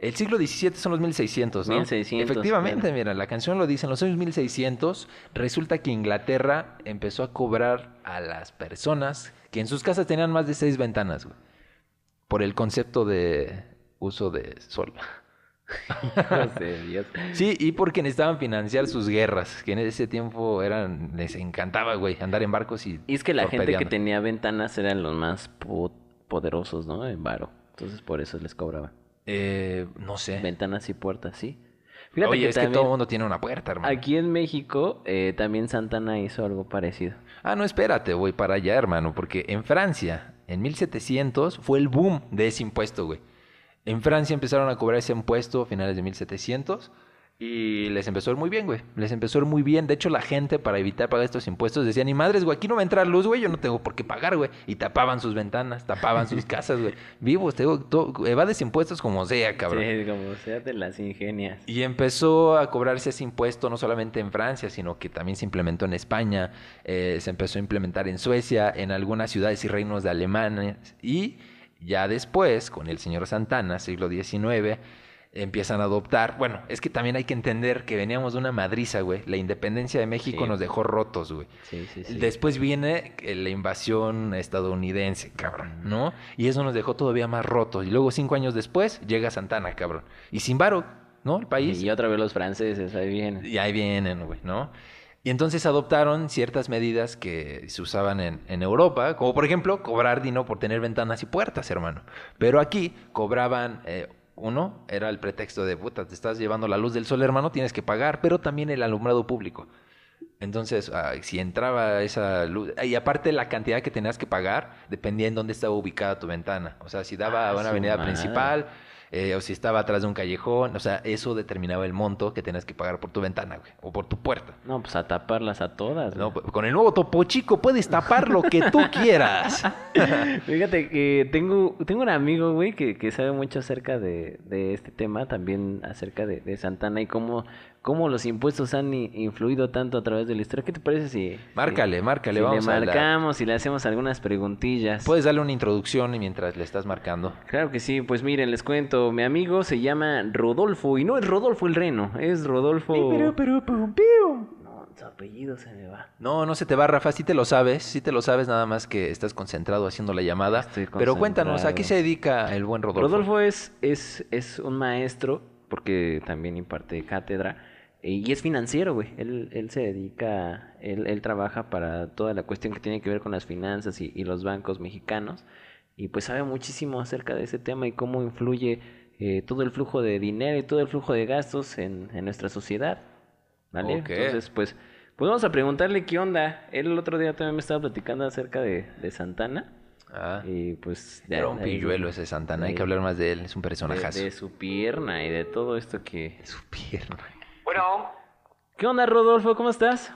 El siglo XVII son los 1600, ¿no? 1600, Efectivamente, claro. mira, la canción lo dice, en los años 1600 resulta que Inglaterra empezó a cobrar a las personas que en sus casas tenían más de seis ventanas, güey, por el concepto de uso de sol. Dios. Sí, y porque necesitaban financiar sus guerras, que en ese tiempo eran les encantaba, güey, andar en barcos y Y es que la gente que tenía ventanas eran los más po- poderosos, ¿no? En varo. Entonces por eso les cobraban. Eh, no sé. Ventanas y puertas, sí. Fíjate Oye, que es que todo el mundo tiene una puerta, hermano. aquí en México eh, también Santana hizo algo parecido. Ah, no, espérate, voy para allá, hermano, porque en Francia, en 1700, fue el boom de ese impuesto, güey. En Francia empezaron a cobrar ese impuesto a finales de 1700 y les empezó a ir muy bien, güey. Les empezó a ir muy bien. De hecho, la gente, para evitar pagar estos impuestos, decía, ni madres, güey, aquí no va a entrar luz, güey, yo no tengo por qué pagar, güey. Y tapaban sus ventanas, tapaban sus casas, güey. Vivos, te digo, todo- evades impuestos como sea, cabrón. Sí, como sea de las ingenias. Y empezó a cobrarse ese impuesto no solamente en Francia, sino que también se implementó en España, eh, se empezó a implementar en Suecia, en algunas ciudades y reinos de Alemania. Y ya después, con el señor Santana, siglo XIX, empiezan a adoptar. Bueno, es que también hay que entender que veníamos de una madriza, güey. La independencia de México Sí. nos dejó rotos, güey. Sí, sí, sí. Después viene eh, la invasión estadounidense, cabrón, ¿no? Y eso nos dejó todavía más rotos. Y luego, cinco años después, llega Santana, cabrón. Y sin varo, ¿no? El país. Y otra vez los franceses, ahí vienen. Y ahí vienen, güey, ¿no? Y entonces adoptaron ciertas medidas que se usaban en, en Europa, como por ejemplo cobrar dinero por tener ventanas y puertas, hermano. Pero aquí cobraban, eh, uno, era el pretexto de, puta, te estás llevando la luz del sol, hermano, tienes que pagar, pero también el alumbrado público. Entonces, si entraba esa luz, y aparte la cantidad que tenías que pagar, dependía en dónde estaba ubicada tu ventana. O sea, si daba Ah, a una avenida madre. principal, eh, o si estaba atrás de un callejón, o sea, eso determinaba el monto que tenías que pagar por tu ventana, güey, o por tu puerta. No, pues a taparlas a todas. No, güey. con el nuevo Topo Chico puedes tapar lo que tú quieras. Fíjate que tengo, tengo un amigo, güey, que, que sabe mucho acerca de, de este tema, también acerca de, de Santana y cómo, cómo los impuestos han influido tanto a través de la historia. ¿Qué te parece si... si- Márcale, márcale, si vamos le a marcamos y le hacemos algunas preguntillas? Puedes darle una introducción mientras le estás marcando. Claro que sí, pues miren, les cuento, mi amigo se llama Rodolfo y no es Rodolfo el Reno, es Rodolfo... No, su apellido se me va. No, no se te va, Rafa, sí te lo sabes, sí te lo sabes, nada más que estás concentrado haciendo la llamada. Estoy Pero cuéntanos, ¿a qué se dedica el buen Rodolfo? Rodolfo es, es, es un maestro, porque también imparte cátedra, y es financiero, güey. Él, él se dedica, él, él trabaja para toda la cuestión que tiene que ver con las finanzas y, y los bancos mexicanos, y pues sabe muchísimo acerca de ese tema y cómo influye eh, todo el flujo de dinero y todo el flujo de gastos en, en nuestra sociedad. ¿Vale? Entonces, pues, pues vamos a preguntarle qué onda. Él el otro día también me estaba platicando acerca de, de Santana. Ah, Y pues... de- era un de pilluelo ese Santana, hay de- que hablar más de él, es un de, personajazo. de su pierna y de todo esto que... Su pierna. Bueno, ¿Qué onda, Rodolfo? ¿Cómo estás?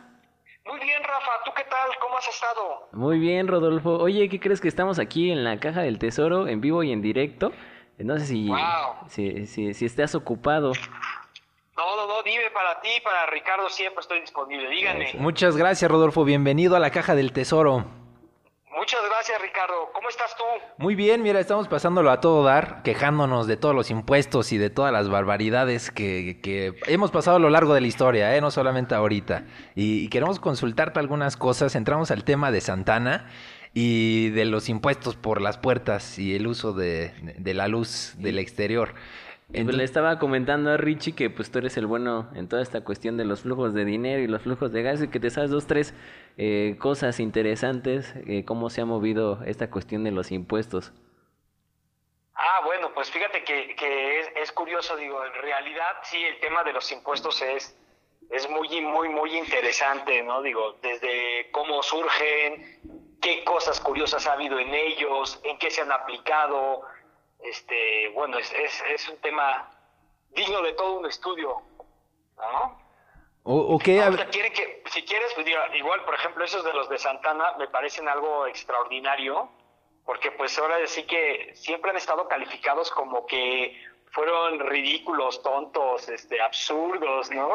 muy bien, Rafa. ¿Tú qué tal? ¿Cómo has estado? Muy bien, Rodolfo. Oye, ¿qué crees que estamos aquí en la Caja del Tesoro, en vivo y en directo? No sé si, Wow. si, si, si estás ocupado. No, no, no. Dime para ti, para Ricardo, siempre estoy disponible. Díganme. Muchas gracias, Rodolfo, bienvenido a la Caja del Tesoro. Muchas gracias, Ricardo. ¿Cómo estás tú? Muy bien, mira, estamos pasándolo a todo dar, quejándonos de todos los impuestos y de todas las barbaridades que, que hemos pasado a lo largo de la historia, ¿eh? no solamente ahorita. Y, y queremos consultarte algunas cosas. Entramos al tema de Santana y de los impuestos por las puertas y el uso de, de la luz del exterior. Pues le estaba comentando a Richie que pues tú eres el bueno en toda esta cuestión de los flujos de dinero y los flujos de gas y que te sabes dos, tres eh, cosas interesantes, eh, cómo se ha movido esta cuestión de los impuestos. Ah, bueno, pues fíjate que, que es, es curioso, digo, en realidad sí, el tema de los impuestos es, es muy, muy, muy interesante, ¿no? Digo, desde cómo surgen, qué cosas curiosas ha habido en ellos, en qué se han aplicado, este, bueno, es, es, es un tema digno de todo un estudio, ¿no? O, o qué quiere que, si quieres, pues diga, igual, por ejemplo, esos de los de Santana me parecen algo extraordinario, porque pues ahora sí que siempre han estado calificados como que fueron ridículos, tontos, este, absurdos, ¿no?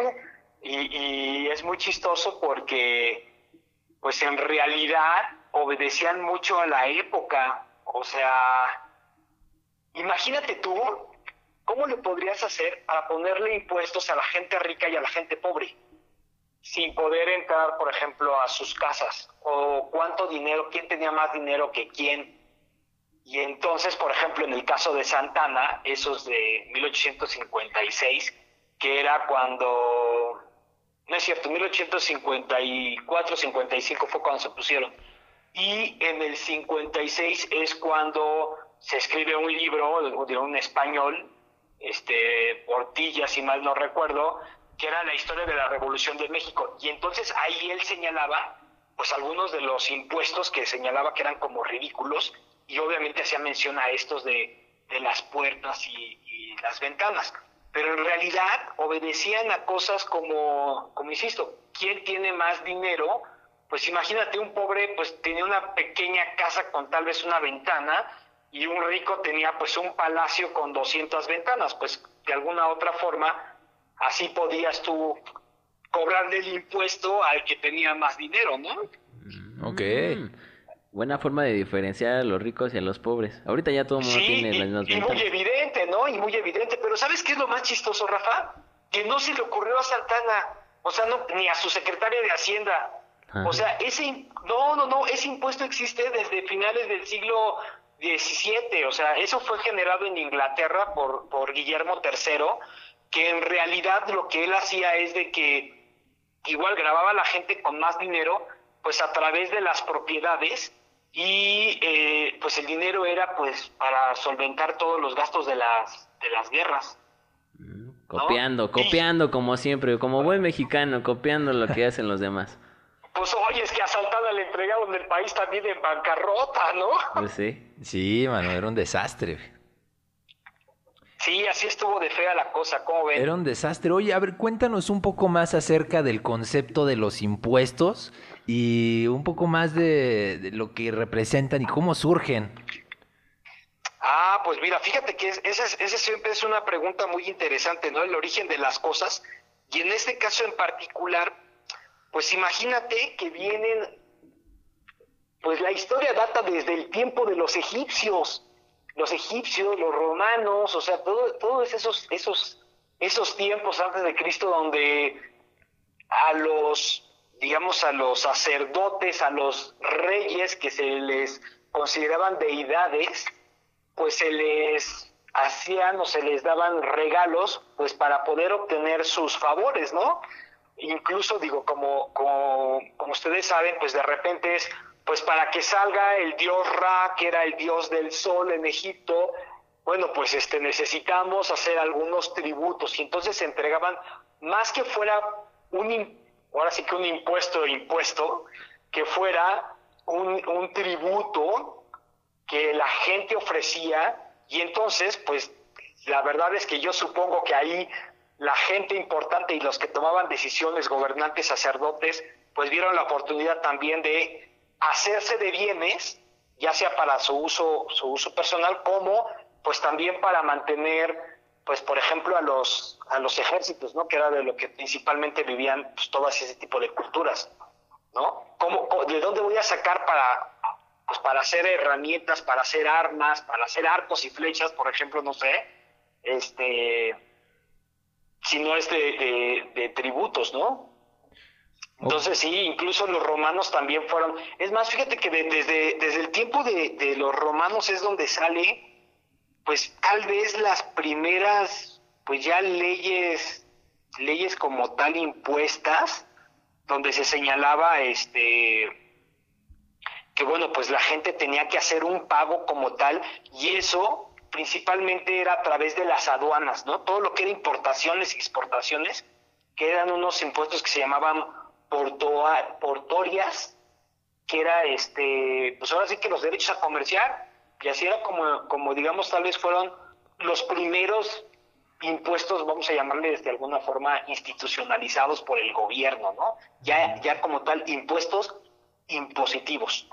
Y, y es muy chistoso porque, pues en realidad obedecían mucho a la época, o sea, imagínate tú ¿cómo le podrías hacer para ponerle impuestos a la gente rica y a la gente pobre? Sin poder entrar, por ejemplo, a sus casas. O cuánto dinero, quién tenía más dinero que quién. Y entonces, por ejemplo, en el caso de Santana, esos de 1856, que era cuando, no es cierto, 1854, 55 fue cuando se pusieron. Y en el 56 es cuando se escribe un libro de un español este, Portilla, si mal no recuerdo, que era la historia de la Revolución de México. Y entonces ahí él señalaba, pues algunos de los impuestos que señalaba que eran como ridículos, y obviamente hacía mención a estos de, de las puertas y, y las ventanas. Pero en realidad obedecían a cosas como, como insisto, ¿quién tiene más dinero? Pues imagínate, un pobre pues tenía una pequeña casa con tal vez una ventana y un rico tenía pues un palacio con 200 ventanas, pues de alguna otra forma así podías tú cobrarle el impuesto al que tenía más dinero, ¿no? Ok. Mm, buena forma de diferenciar a los ricos y a los pobres. Ahorita ya todo el mundo Sí, tiene y, las mismas y muy evidente, ¿no? Y muy evidente, pero ¿sabes qué es lo más chistoso, Rafa? Que no se le ocurrió a Santana, o sea, no, ni a su secretaria de Hacienda. Ajá. O sea, ese, no, no, no, ese impuesto existe desde finales del siglo XVII, o sea, eso fue generado en Inglaterra por, por Guillermo III, que en realidad lo que él hacía es de que igual grababa a la gente con más dinero, pues a través de las propiedades y eh, pues el dinero era pues para solventar todos los gastos de las de las guerras. Copiando, ¿no? copiando como siempre, como buen mexicano, copiando lo que hacen los demás. Pues oye, es que a Santana le entregaron el país también en bancarrota, ¿no? Pues sí. Sí, mano, era un desastre. Sí, así estuvo de fea la cosa, ¿cómo ven? Era un desastre. Oye, a ver, cuéntanos un poco más acerca del concepto de los impuestos y un poco más de, de lo que representan y cómo surgen. Ah, pues mira, fíjate que es- esa, es- esa siempre es una pregunta muy interesante, ¿no? El origen de las cosas. Y en este caso en particular, pues imagínate que vienen, pues la historia data desde el tiempo de los egipcios, los egipcios, los romanos, o sea, todo, todos esos, esos, esos tiempos antes de Cristo donde a los, digamos, a los sacerdotes, a los reyes que se les consideraban deidades, pues se les hacían o se les daban regalos, pues para poder obtener sus favores, ¿no? Incluso digo, como, como, como ustedes saben, pues de repente es, pues para que salga el dios Ra, que era el dios del sol en Egipto, bueno, pues este necesitamos hacer algunos tributos. Y entonces se entregaban más que fuera un ahora sí que un impuesto impuesto, que fuera un, un tributo que la gente ofrecía. Y entonces pues la verdad es que yo supongo que ahí la gente importante y los que tomaban decisiones, gobernantes, sacerdotes, pues vieron la oportunidad también de hacerse de bienes, ya sea para su uso, su uso personal, como pues también para mantener, pues por ejemplo a los a los ejércitos, ¿no? Que era de lo que principalmente vivían pues, todas ese tipo de culturas, ¿no? ¿Cómo, de dónde voy a sacar para pues para hacer herramientas, para hacer armas, para hacer arcos y flechas, por ejemplo, no sé, este, si no es de, de- de tributos, ¿no? Entonces sí, incluso los romanos también fueron, es más, fíjate que de- desde, desde el tiempo de, de los romanos es donde sale, pues tal vez las primeras, pues ya leyes, leyes como tal impuestas, donde se señalaba, este, que bueno, pues la gente tenía que hacer un pago como tal y eso principalmente era a través de las aduanas, ¿no? Todo lo que era importaciones y exportaciones, que eran unos impuestos que se llamaban portoa- portorias, que era este, pues ahora sí que los derechos a comerciar, y así era como, como digamos, tal vez fueron los primeros impuestos, vamos a llamarles de alguna forma, institucionalizados por el gobierno, ¿no? Ya, ya como tal, impuestos impositivos.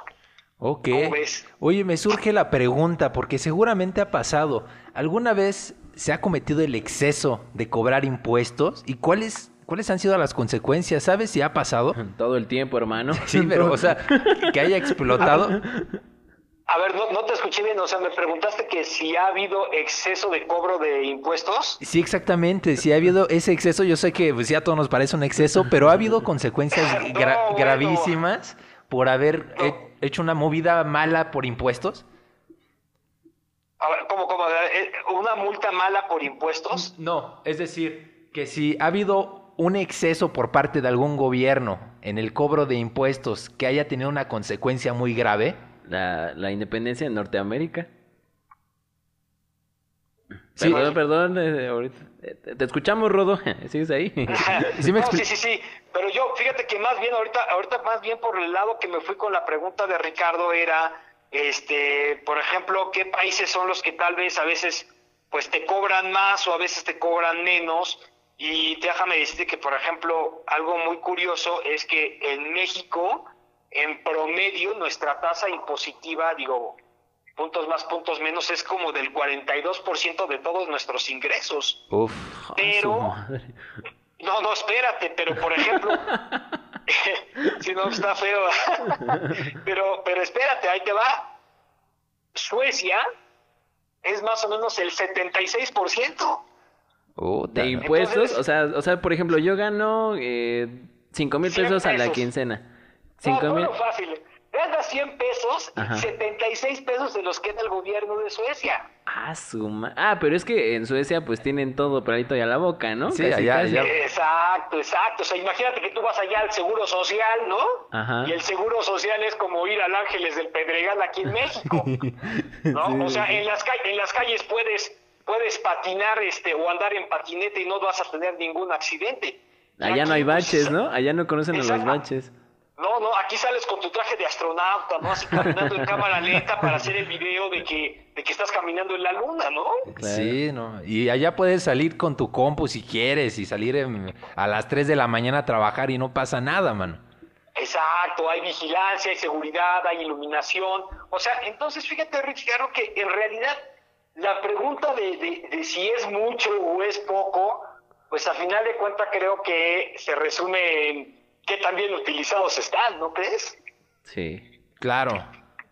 Ok. ¿Cómo ves? Oye, me surge la pregunta, porque seguramente ha pasado. ¿Alguna vez se ha cometido el exceso de cobrar impuestos? ¿Y cuáles, cuáles han sido las consecuencias? ¿Sabes si ha pasado? Todo el tiempo, hermano. Sí, pero, o sea, que haya explotado. A ver, no, no te escuché bien, o sea, me preguntaste que si ha habido exceso de cobro de impuestos. Sí, exactamente. Si ha habido ese exceso, yo sé que pues, sí a todos nos parece un exceso, pero ha habido consecuencias No, gra- bueno. gravísimas por haber No. he- hecho una movida mala por impuestos. A ver, ¿cómo, cómo? Eh, ¿Una multa mala por impuestos? No, es decir, que si ha habido un exceso por parte de algún gobierno en el cobro de impuestos que haya tenido una consecuencia muy grave, La, la independencia de Norteamérica. Sí. Perdón, perdón, eh, ahorita. Te, escuchamos, Rodo. ¿Sigues ahí? Sí me No, sí, sí, sí. Pero yo, fíjate que más bien ahorita, ahorita más bien por el lado que me fui con la pregunta de Ricardo era, este, por ejemplo, qué países son los que tal vez a veces, pues te cobran más o a veces te cobran menos. Y déjame decirte que, por ejemplo, algo muy curioso es que en México, en promedio, nuestra tasa impositiva, digo, puntos más, puntos menos, es como del 42% de todos nuestros ingresos. Uf. Pero- madre. No, no, espérate, pero por ejemplo, si no está feo, pero, pero espérate, ahí te va. Suecia es más o menos el 76%. Puta, ¿De no. impuestos? Entonces- o, sea, o sea, por ejemplo, yo gano eh, 5 mil 100 pesos a la quincena. No, 5 mil. bueno, fácil. Ganas 100 pesos Ajá. y 76 pesos de los queda el gobierno de Suecia. Ah, su ma- Ah, pero es que en Suecia pues tienen todo peladito y a la boca, ¿no? Sí, allá- allá- Exacto, exacto. O sea, imagínate que tú vas allá al Seguro Social, ¿no? Ajá. Y el Seguro Social es como ir al Ángeles del Pedregal aquí en México. ¿no? O sea, en las, en las calles puedes puedes patinar este o andar en patinete y no vas a tener ningún accidente. Allá no hay pues, baches, ¿no? Allá no conocen a los baches. No, no, aquí sales con tu traje de astronauta, ¿no? Así caminando en cámara lenta para hacer el video de que, de que estás caminando en la luna, ¿no? Claro. Sí, ¿no? Y allá puedes salir con tu compu si quieres y salir en- a las 3 de la mañana a trabajar y no pasa nada, mano. Exacto, hay vigilancia, hay seguridad, hay iluminación. O sea, entonces fíjate, Rich, claro que en realidad la pregunta de, de- de si es mucho o es poco, pues a final de cuentas creo que se resume en qué tan bien utilizados están, ¿no crees? Sí. Claro,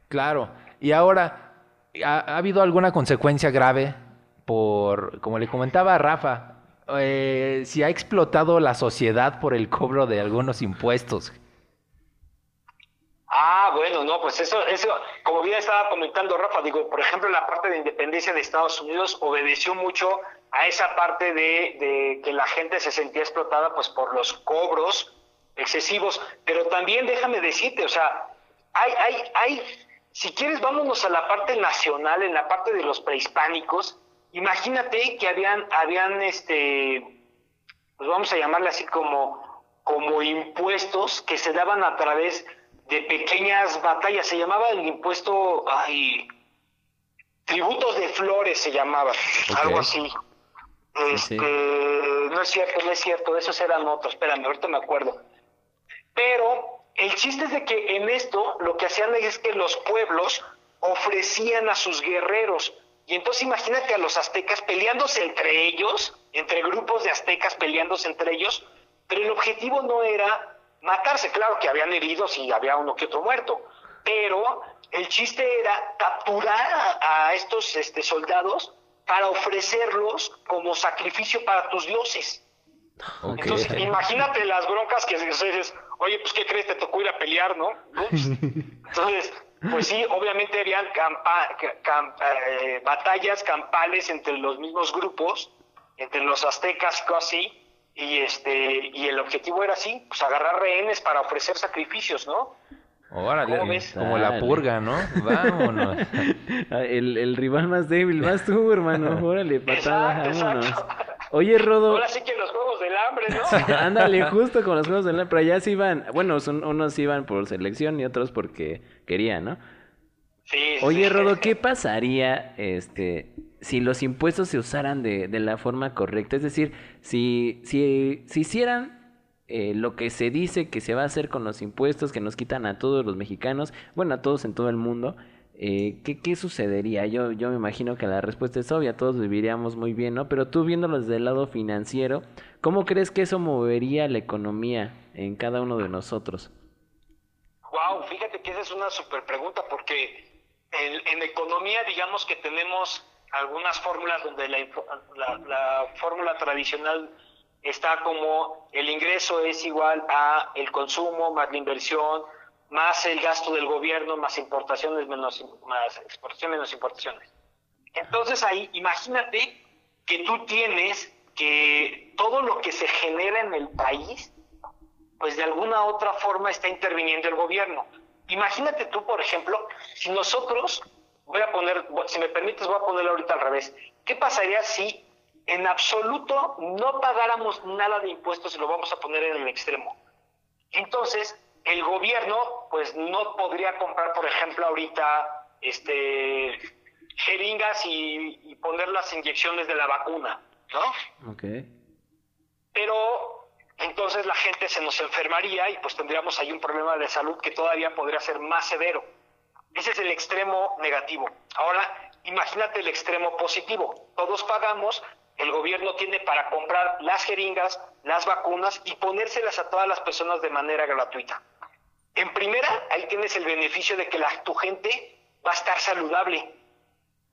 claro. Y ahora, ¿ha, ha habido alguna consecuencia grave por, como le comentaba a Rafa, eh, si ha explotado la sociedad por el cobro de algunos impuestos? Ah, bueno, no, pues eso, eso, como bien estaba comentando Rafa, digo, por ejemplo, la parte de independencia de Estados Unidos obedeció mucho a esa parte de, de que la gente se sentía explotada pues por los cobros excesivos, pero también déjame decirte, o sea, hay, hay, hay, si quieres vámonos a la parte nacional, en la parte de los prehispánicos, imagínate que habían, habían este, pues vamos a llamarle así como, como impuestos que se daban a través de pequeñas batallas. Se llamaba el impuesto, ay, tributos de flores se llamaba, algo así. sí. Este, no es cierto, no es cierto, esos eran otros, espérame, ahorita me acuerdo. Pero el chiste es de que en esto lo que hacían es que los pueblos ofrecían a sus guerreros. Y entonces imagínate a los aztecas peleándose entre ellos, entre grupos de aztecas peleándose entre ellos, pero el objetivo no era matarse, claro que habían heridos y había uno que otro muerto, pero el chiste era capturar a, a estos este, soldados para ofrecerlos como sacrificio para tus dioses. Entonces, imagínate las broncas que dices, oye, pues, ¿qué crees? Te tocó ir a pelear, ¿no? Ups. Entonces, pues sí, obviamente habían campa- ca- cam- eh, batallas campales entre los mismos grupos, entre los aztecas, casi, y este y el objetivo era así, pues agarrar rehenes para ofrecer sacrificios, ¿no? Órale, ¿Cómo ves? como la purga, ¿no? Vámonos. Ah, El, el rival más débil, vas tú, hermano. Órale, patada, Exacto, vámonos. exacto. Oye, Rodo. Ahora sí que los juegos del hambre, ¿no? Ándale, justo con los juegos de la... Pero allá sí iban... Bueno, son, unos iban por selección y otros porque querían, ¿no? Sí, Oye, sí. Rodo, ¿qué pasaría este, si los impuestos se usaran de, de la forma correcta? Es decir, si, si, si hicieran eh, lo que se dice que se va a hacer con los impuestos que nos quitan a todos los mexicanos, bueno, a todos en todo el mundo, eh, ¿qué, ¿qué sucedería? Yo, yo me imagino que la respuesta es obvia, todos viviríamos muy bien, ¿no? Pero tú viéndolo desde el lado financiero, ¿cómo crees que eso movería la economía en cada uno de nosotros? Wow, fíjate que esa es una super pregunta porque en, economía digamos que tenemos algunas fórmulas donde la, la- la fórmula tradicional está como el ingreso es igual a el consumo más la inversión más el gasto del gobierno más importaciones menos más exportaciones menos importaciones. Entonces ahí imagínate que tú tienes que todo lo que se genera en el país pues de alguna otra forma está interviniendo el gobierno. Imagínate tú, por ejemplo, si nosotros voy a poner, si me permites, voy a ponerlo ahorita al revés. ¿Qué pasaría si en absoluto no pagáramos nada de impuestos y lo vamos a poner en el extremo? Entonces, el gobierno, pues no podría comprar, por ejemplo, ahorita, este, jeringas y, y poner las inyecciones de la vacuna, ¿no? Ok. Pero entonces la gente se nos enfermaría y pues tendríamos ahí un problema de salud que todavía podría ser más severo. Ese es el extremo negativo. Ahora, imagínate el extremo positivo. Todos pagamos, el gobierno tiene para comprar las jeringas, las vacunas y ponérselas a todas las personas de manera gratuita. En primera, ahí tienes el beneficio de que la, tu gente va a estar saludable.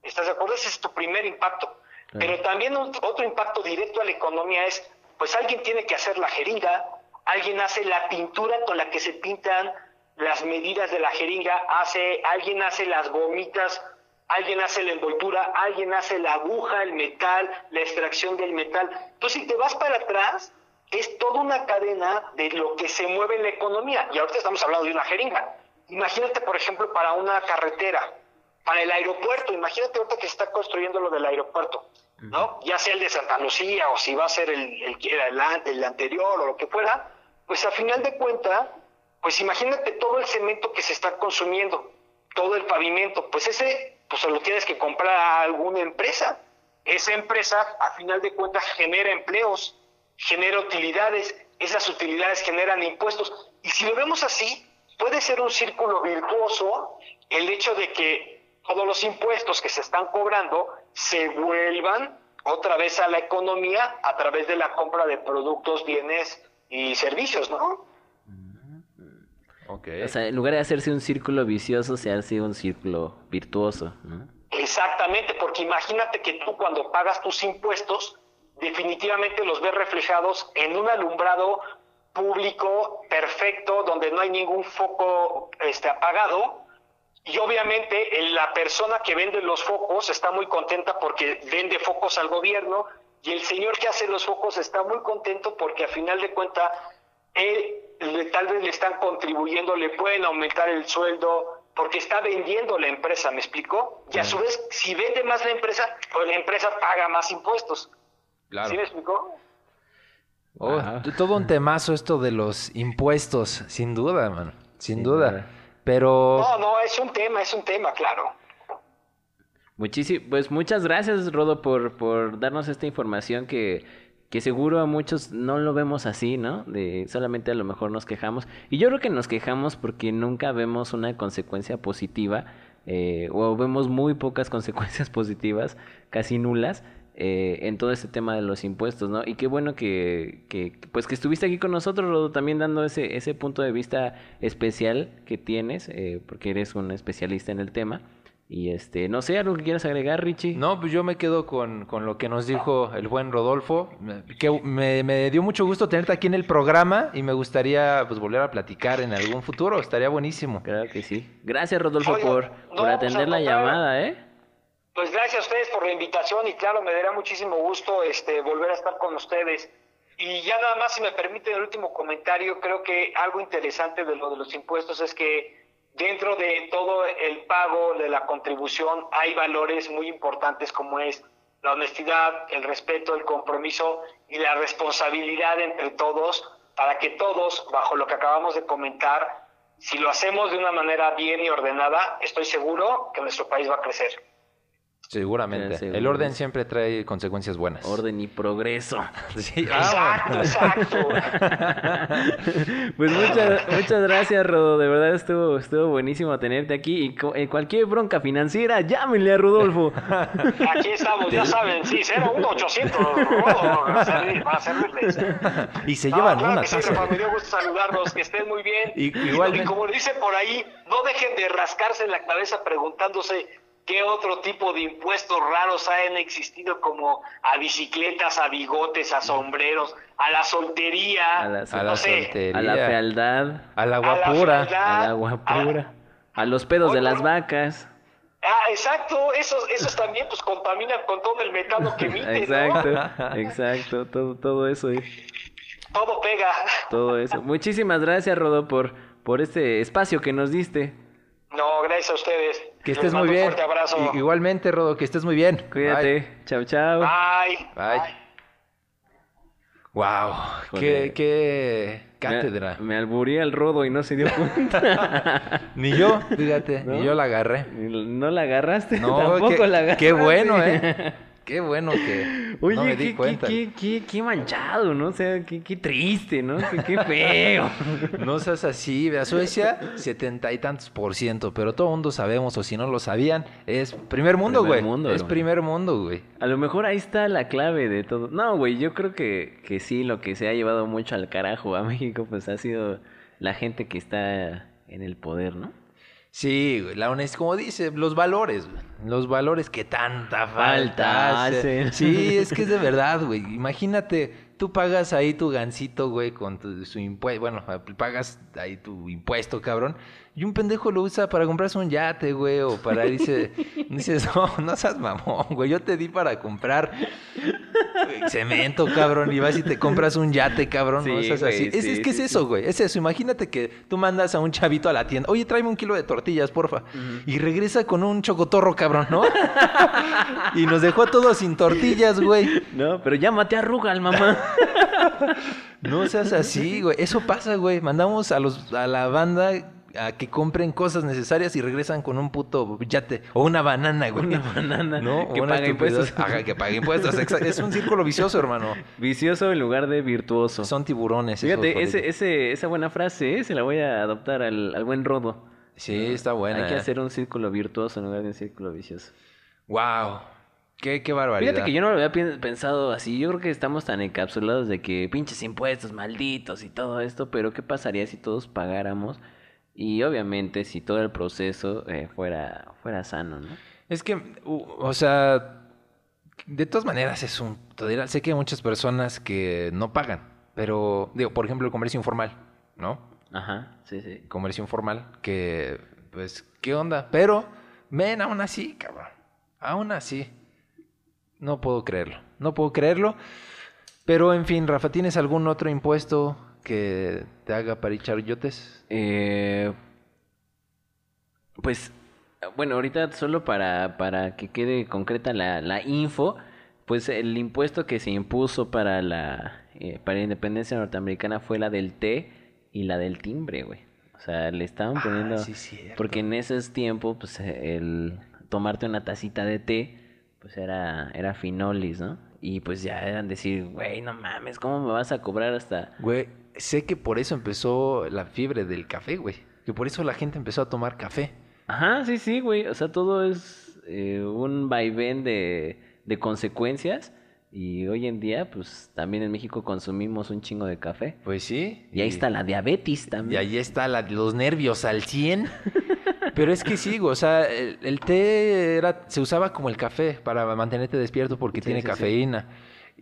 ¿Estás de acuerdo? Ese es tu primer impacto. Pero también otro impacto directo a la economía es, pues alguien tiene que hacer la jeringa, alguien hace la pintura con la que se pintan las medidas de la jeringa, hace, alguien hace las gomitas, alguien hace la envoltura, alguien hace la aguja, el metal, la extracción del metal. Entonces, si te vas para atrás, es toda una cadena de lo que se mueve en la economía. Y ahorita estamos hablando de una jeringa. Imagínate, por ejemplo, para una carretera para el aeropuerto. Imagínate ahorita que se está construyendo lo del aeropuerto, ¿no? Ya sea el de Santa Lucía o si va a ser el, el, el, el anterior o lo que fuera, pues a final de cuentas, pues imagínate todo el cemento que se está consumiendo, todo el pavimento, pues ese, pues lo tienes que comprar a alguna empresa. Esa empresa, a final de cuentas, genera empleos, genera utilidades, esas utilidades generan impuestos. Y si lo vemos así, puede ser un círculo virtuoso el hecho de que todos los impuestos que se están cobrando se vuelvan otra vez a la economía a través de la compra de productos, bienes y servicios, ¿no? Okay. O sea, en lugar de hacerse un círculo vicioso, se hace un círculo virtuoso. ¿no? Exactamente, porque imagínate que tú cuando pagas tus impuestos, definitivamente los ves reflejados en un alumbrado público perfecto, donde no hay ningún foco este, apagado, y obviamente la persona que vende los focos está muy contenta porque vende focos al gobierno y el señor que hace los focos está muy contento porque a final de cuentas él tal vez le están contribuyendo, le pueden aumentar el sueldo porque está vendiendo la empresa, ¿me explicó? Y a su vez, si vende más la empresa, pues la empresa paga más impuestos. Claro. ¿Sí me explicó? Oh, todo un temazo esto de los impuestos, sin duda, mano, sin duda. Pero... No, no, es un tema, es un tema, claro. Muchísimo, pues muchas gracias, Rodo, por, por darnos esta información que, que seguro a muchos no lo vemos así, ¿no? De solamente a lo mejor nos quejamos. Y yo creo que nos quejamos porque nunca vemos una consecuencia positiva, eh, o vemos muy pocas consecuencias positivas, casi nulas, eh, en todo este tema de los impuestos, ¿no? Y qué bueno que, que, pues que estuviste aquí con nosotros, Rodo, también dando ese, ese punto de vista especial que tienes, eh, porque eres un especialista en el tema. Y este, no sé, algo que quieras agregar, Richie. No, pues yo me quedo con, con lo que nos dijo el buen Rodolfo. Que me, me, dio mucho gusto tenerte aquí en el programa y me gustaría pues volver a platicar en algún futuro. Estaría buenísimo. Claro que sí. Gracias, Rodolfo, por, no, por atender la llamada, ¿eh? Pues gracias a ustedes por la invitación y claro, me dará muchísimo gusto este, volver a estar con ustedes. Y ya nada más, si me permiten el último comentario, creo que algo interesante de lo de los impuestos es que dentro de todo el pago de la contribución hay valores muy importantes como es la honestidad, el respeto, el compromiso y la responsabilidad entre todos para que todos, bajo lo que acabamos de comentar, si lo hacemos de una manera bien y ordenada, estoy seguro que nuestro país va a crecer. Seguramente. El orden siempre trae consecuencias buenas. Orden y progreso. Sí. Exacto, exacto. pues muchas, muchas gracias, Rodo. De verdad estuvo, estuvo buenísimo tenerte aquí. Y en cualquier bronca financiera, llámenle a Rodolfo. Aquí estamos, ya saben, sí, 01800 Rodo, para servirles. Y se llevan claro una que sí, Rafa, me dio gusto saludarlos, que estén muy bien. Y, y, igual... y como dicen por ahí, no dejen de rascarse en la cabeza preguntándose ¿Qué otro tipo de impuestos raros han existido como a bicicletas, a bigotes, a sombreros, a la soltería, a la, a no la sé, soltería, a la fealdad, a la guapura, a la guapura, a, los pedos de las vacas? Ah, exacto, esos, esos también pues contaminan con todo el metano que emiten, Exacto, ¿no? exacto, todo, todo eso. eh. Todo pega. Todo eso. Muchísimas gracias, Rodo, por, por este espacio que nos diste. No, gracias a ustedes. Que Les estés muy mando un bien. fuerte abrazo. I- igualmente, Rodo, que estés muy bien. Cuídate. Chao, chao. Bye. Bye. Wow, qué, qué Me- cátedra. Me, alburía el rodo y no se dio cuenta. Ni yo, fíjate, ¿No? ni yo la agarré. ¿No la agarraste? No, Tampoco qué, la agarraste. qué bueno, ¿eh? Qué bueno que Oye, no me qué, di cuenta. qué, qué- qué manchado, ¿no? O sea, qué, qué triste, ¿no? Qué, feo. No seas así, ve a Suecia, setenta y tantos por ciento, pero todo mundo sabemos, o si no lo sabían, es primer mundo, güey. Es primer mundo, güey. A lo mejor ahí está la clave de todo. No, güey, yo creo que, que sí, lo que se ha llevado mucho al carajo a México, pues ha sido la gente que está en el poder, ¿no? Sí, güey, la honestidad, como dice, los valores, güey. Los valores que tanta falta Falta hacen. hacen. Sí, es que es de verdad, güey. Imagínate, tú pagas ahí tu gancito, güey, con tu, su impuesto. Bueno, pagas ahí tu impuesto, cabrón. Y un pendejo lo usa para comprarse un yate, güey, o para irse. dices, no, no seas mamón, güey. Yo te di para comprar cemento, cabrón. Y vas y te compras un yate, cabrón. no Sí, seas güey, así. Es, sí, es que es eso, güey. Es eso. Imagínate que tú mandas a un chavito a la tienda. Oye, tráeme un kilo de tortillas, porfa. Y regresa con un chocotorro, cabrón, ¿no? y nos dejó todos sin tortillas, güey. No, pero llámate a Rugal, mamá. No seas así, güey. Eso pasa, güey. Mandamos a los a la banda a que compren cosas necesarias y regresan con un puto yate o una banana, güey. Una banana No, que estupidez. impuestos. Ajá, que pague impuestos. Es un círculo vicioso, hermano. Vicioso en lugar de virtuoso. Son tiburones. Fíjate, ese, políticos. ese, esa buena frase, ¿eh? se la voy a adoptar al, al buen rodo. Sí, está buena. Hay que eh. hacer un círculo virtuoso en lugar de un círculo vicioso. Wow. Qué, qué barbaridad. Fíjate que yo no lo había pensado así. Yo creo que estamos tan encapsulados de que pinches impuestos malditos y todo esto, pero ¿qué pasaría si todos pagáramos? Y obviamente si todo el proceso eh, fuera, fuera sano, ¿no? Es que, o sea, de todas maneras es un... Sé que hay muchas personas que no pagan, pero, digo, por ejemplo, el comercio informal, ¿no? Ajá, sí, sí. Comercio informal, que, pues, ¿qué onda? Pero, ven, aún así, cabrón. Aún así. No puedo creerlo. No puedo creerlo. Pero, en fin, Rafa, ¿tienes algún otro impuesto que te haga para echar yotes? Eh, pues, bueno, ahorita solo para, para que quede concreta la, la info, pues el impuesto que se impuso para la, eh, para la independencia norteamericana fue la del té y la del timbre, güey. O sea, le estaban poniendo... Ah, sí, cierto. porque en esos tiempos, pues el tomarte una tacita de té, pues era, era finolis, ¿no? Y pues ya eran decir, güey, no mames, ¿cómo me vas a cobrar hasta... Güey, sé que por eso empezó la fiebre del café, güey. Que por eso la gente empezó a tomar café. Ajá, sí, sí, güey. O sea, todo es eh, un vaivén de, de consecuencias. Y hoy en día, pues también en México consumimos un chingo de café. Pues sí. Y ahí está la diabetes Y también. ahí está la- los nervios al 100. Pero es que sí, güey, o sea, el, el té era, se usaba como el café para mantenerte despierto porque Sí, tiene sí, sí.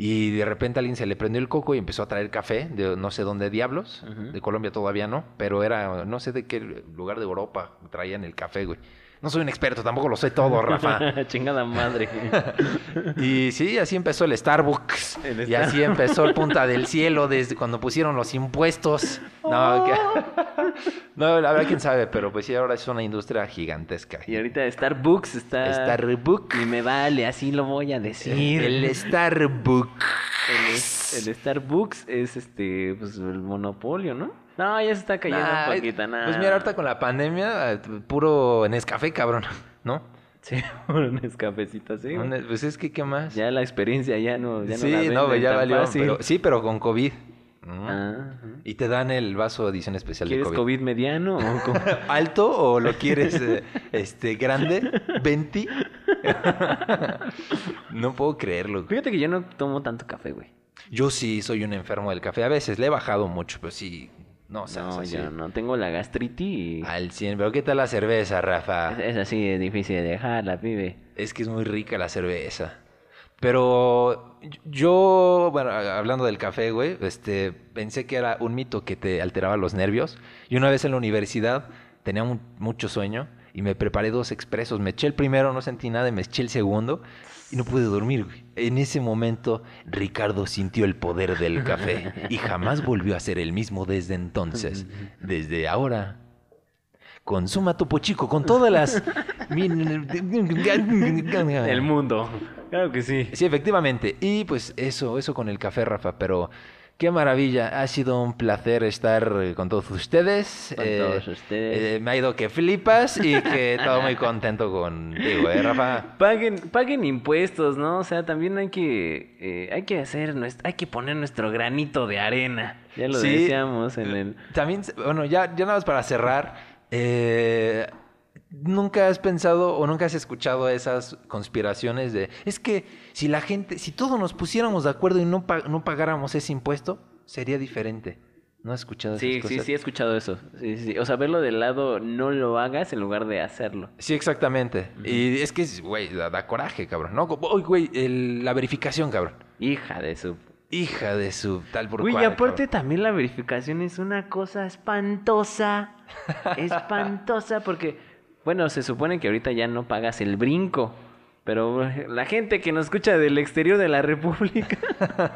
Y de repente a alguien se le prendió el coco y empezó a traer café de no sé dónde diablos. De Colombia todavía no, pero era no sé de qué lugar de Europa traían el café, güey. No soy un experto, tampoco lo sé todo, Rafa. Chingada madre. Y sí, así empezó el Starbucks. El y así empezó el Punta del Cielo desde cuando pusieron los impuestos. No, que- no, la verdad, quién sabe, pero pues sí, ahora es una industria gigantesca. y ahorita Starbucks está... Starbucks. Y me vale, así lo voy a decir. El Starbucks. El, el Starbucks es este, pues el monopolio, ¿no? No, ya se está cayendo Nah, un poquito, nada. Pues mira, ahorita con la pandemia, eh, puro Nescafé, cabrón, ¿no? Sí, un cafecito así. Pues es que, ¿qué más? Ya la experiencia ya no, ya no sí, la no, venden pues ya valió. pero- sí, pero con COVID. Ah. Y te dan el vaso de edición especial de ¿Quieres COVID. COVID mediano o? ¿Alto o lo quieres eh, este grande? ¿20? no puedo creerlo. Fíjate que yo no tomo tanto café, güey. Yo sí soy un enfermo del café. A veces le he bajado mucho, pero sí. No, o sea, no, es yo no tengo la gastritis Al 100. Pero ¿qué tal la cerveza, Rafa? es, es así de difícil de dejarla, pibe. Es que es muy rica la cerveza. Pero yo, bueno, hablando del café, güey, este, pensé que era un mito que te alteraba los nervios. Y una vez en la universidad tenía mu- mucho sueño y me preparé dos expresos. Me eché el primero, no sentí nada, y me eché el segundo y no pude dormir, güey. En ese momento, Ricardo sintió el poder del café y jamás volvió a ser el mismo desde entonces. Desde ahora, consuma Topo Chico con todas las... El mundo. Claro que sí. Sí, efectivamente. Y pues eso, eso con el café, Rafa, pero qué maravilla. Ha sido un placer estar eh, con todos ustedes. Con todos ustedes. eh, me ha ido que flipas y que todo muy contento contigo, ¿eh, Rafa? Paguen, paguen impuestos, ¿no? O sea, también hay que, eh, hay que hacer, hay que poner nuestro granito de arena. Ya lo Sí. decíamos en el... También, bueno, ya, ya nada más para cerrar. eh, ¿Nunca has pensado o nunca has escuchado esas conspiraciones de... Es que si la gente, si todos nos pusiéramos de acuerdo y no, no pagáramos ese impuesto, sería diferente. ¿No has escuchado esas Sí, cosas? sí, sí, he escuchado eso. Sí, sí. O sea, verlo del lado, no lo hagas en lugar de hacerlo. Sí, exactamente. Y es que, güey, da, da coraje, cabrón. No, güey, la verificación, cabrón. Hija de su... Hija de su tal por y aparte cabrón. también la verificación es una cosa espantosa. espantosa porque, bueno, se supone que ahorita ya no pagas el brinco. Pero la gente que nos escucha del exterior de la República,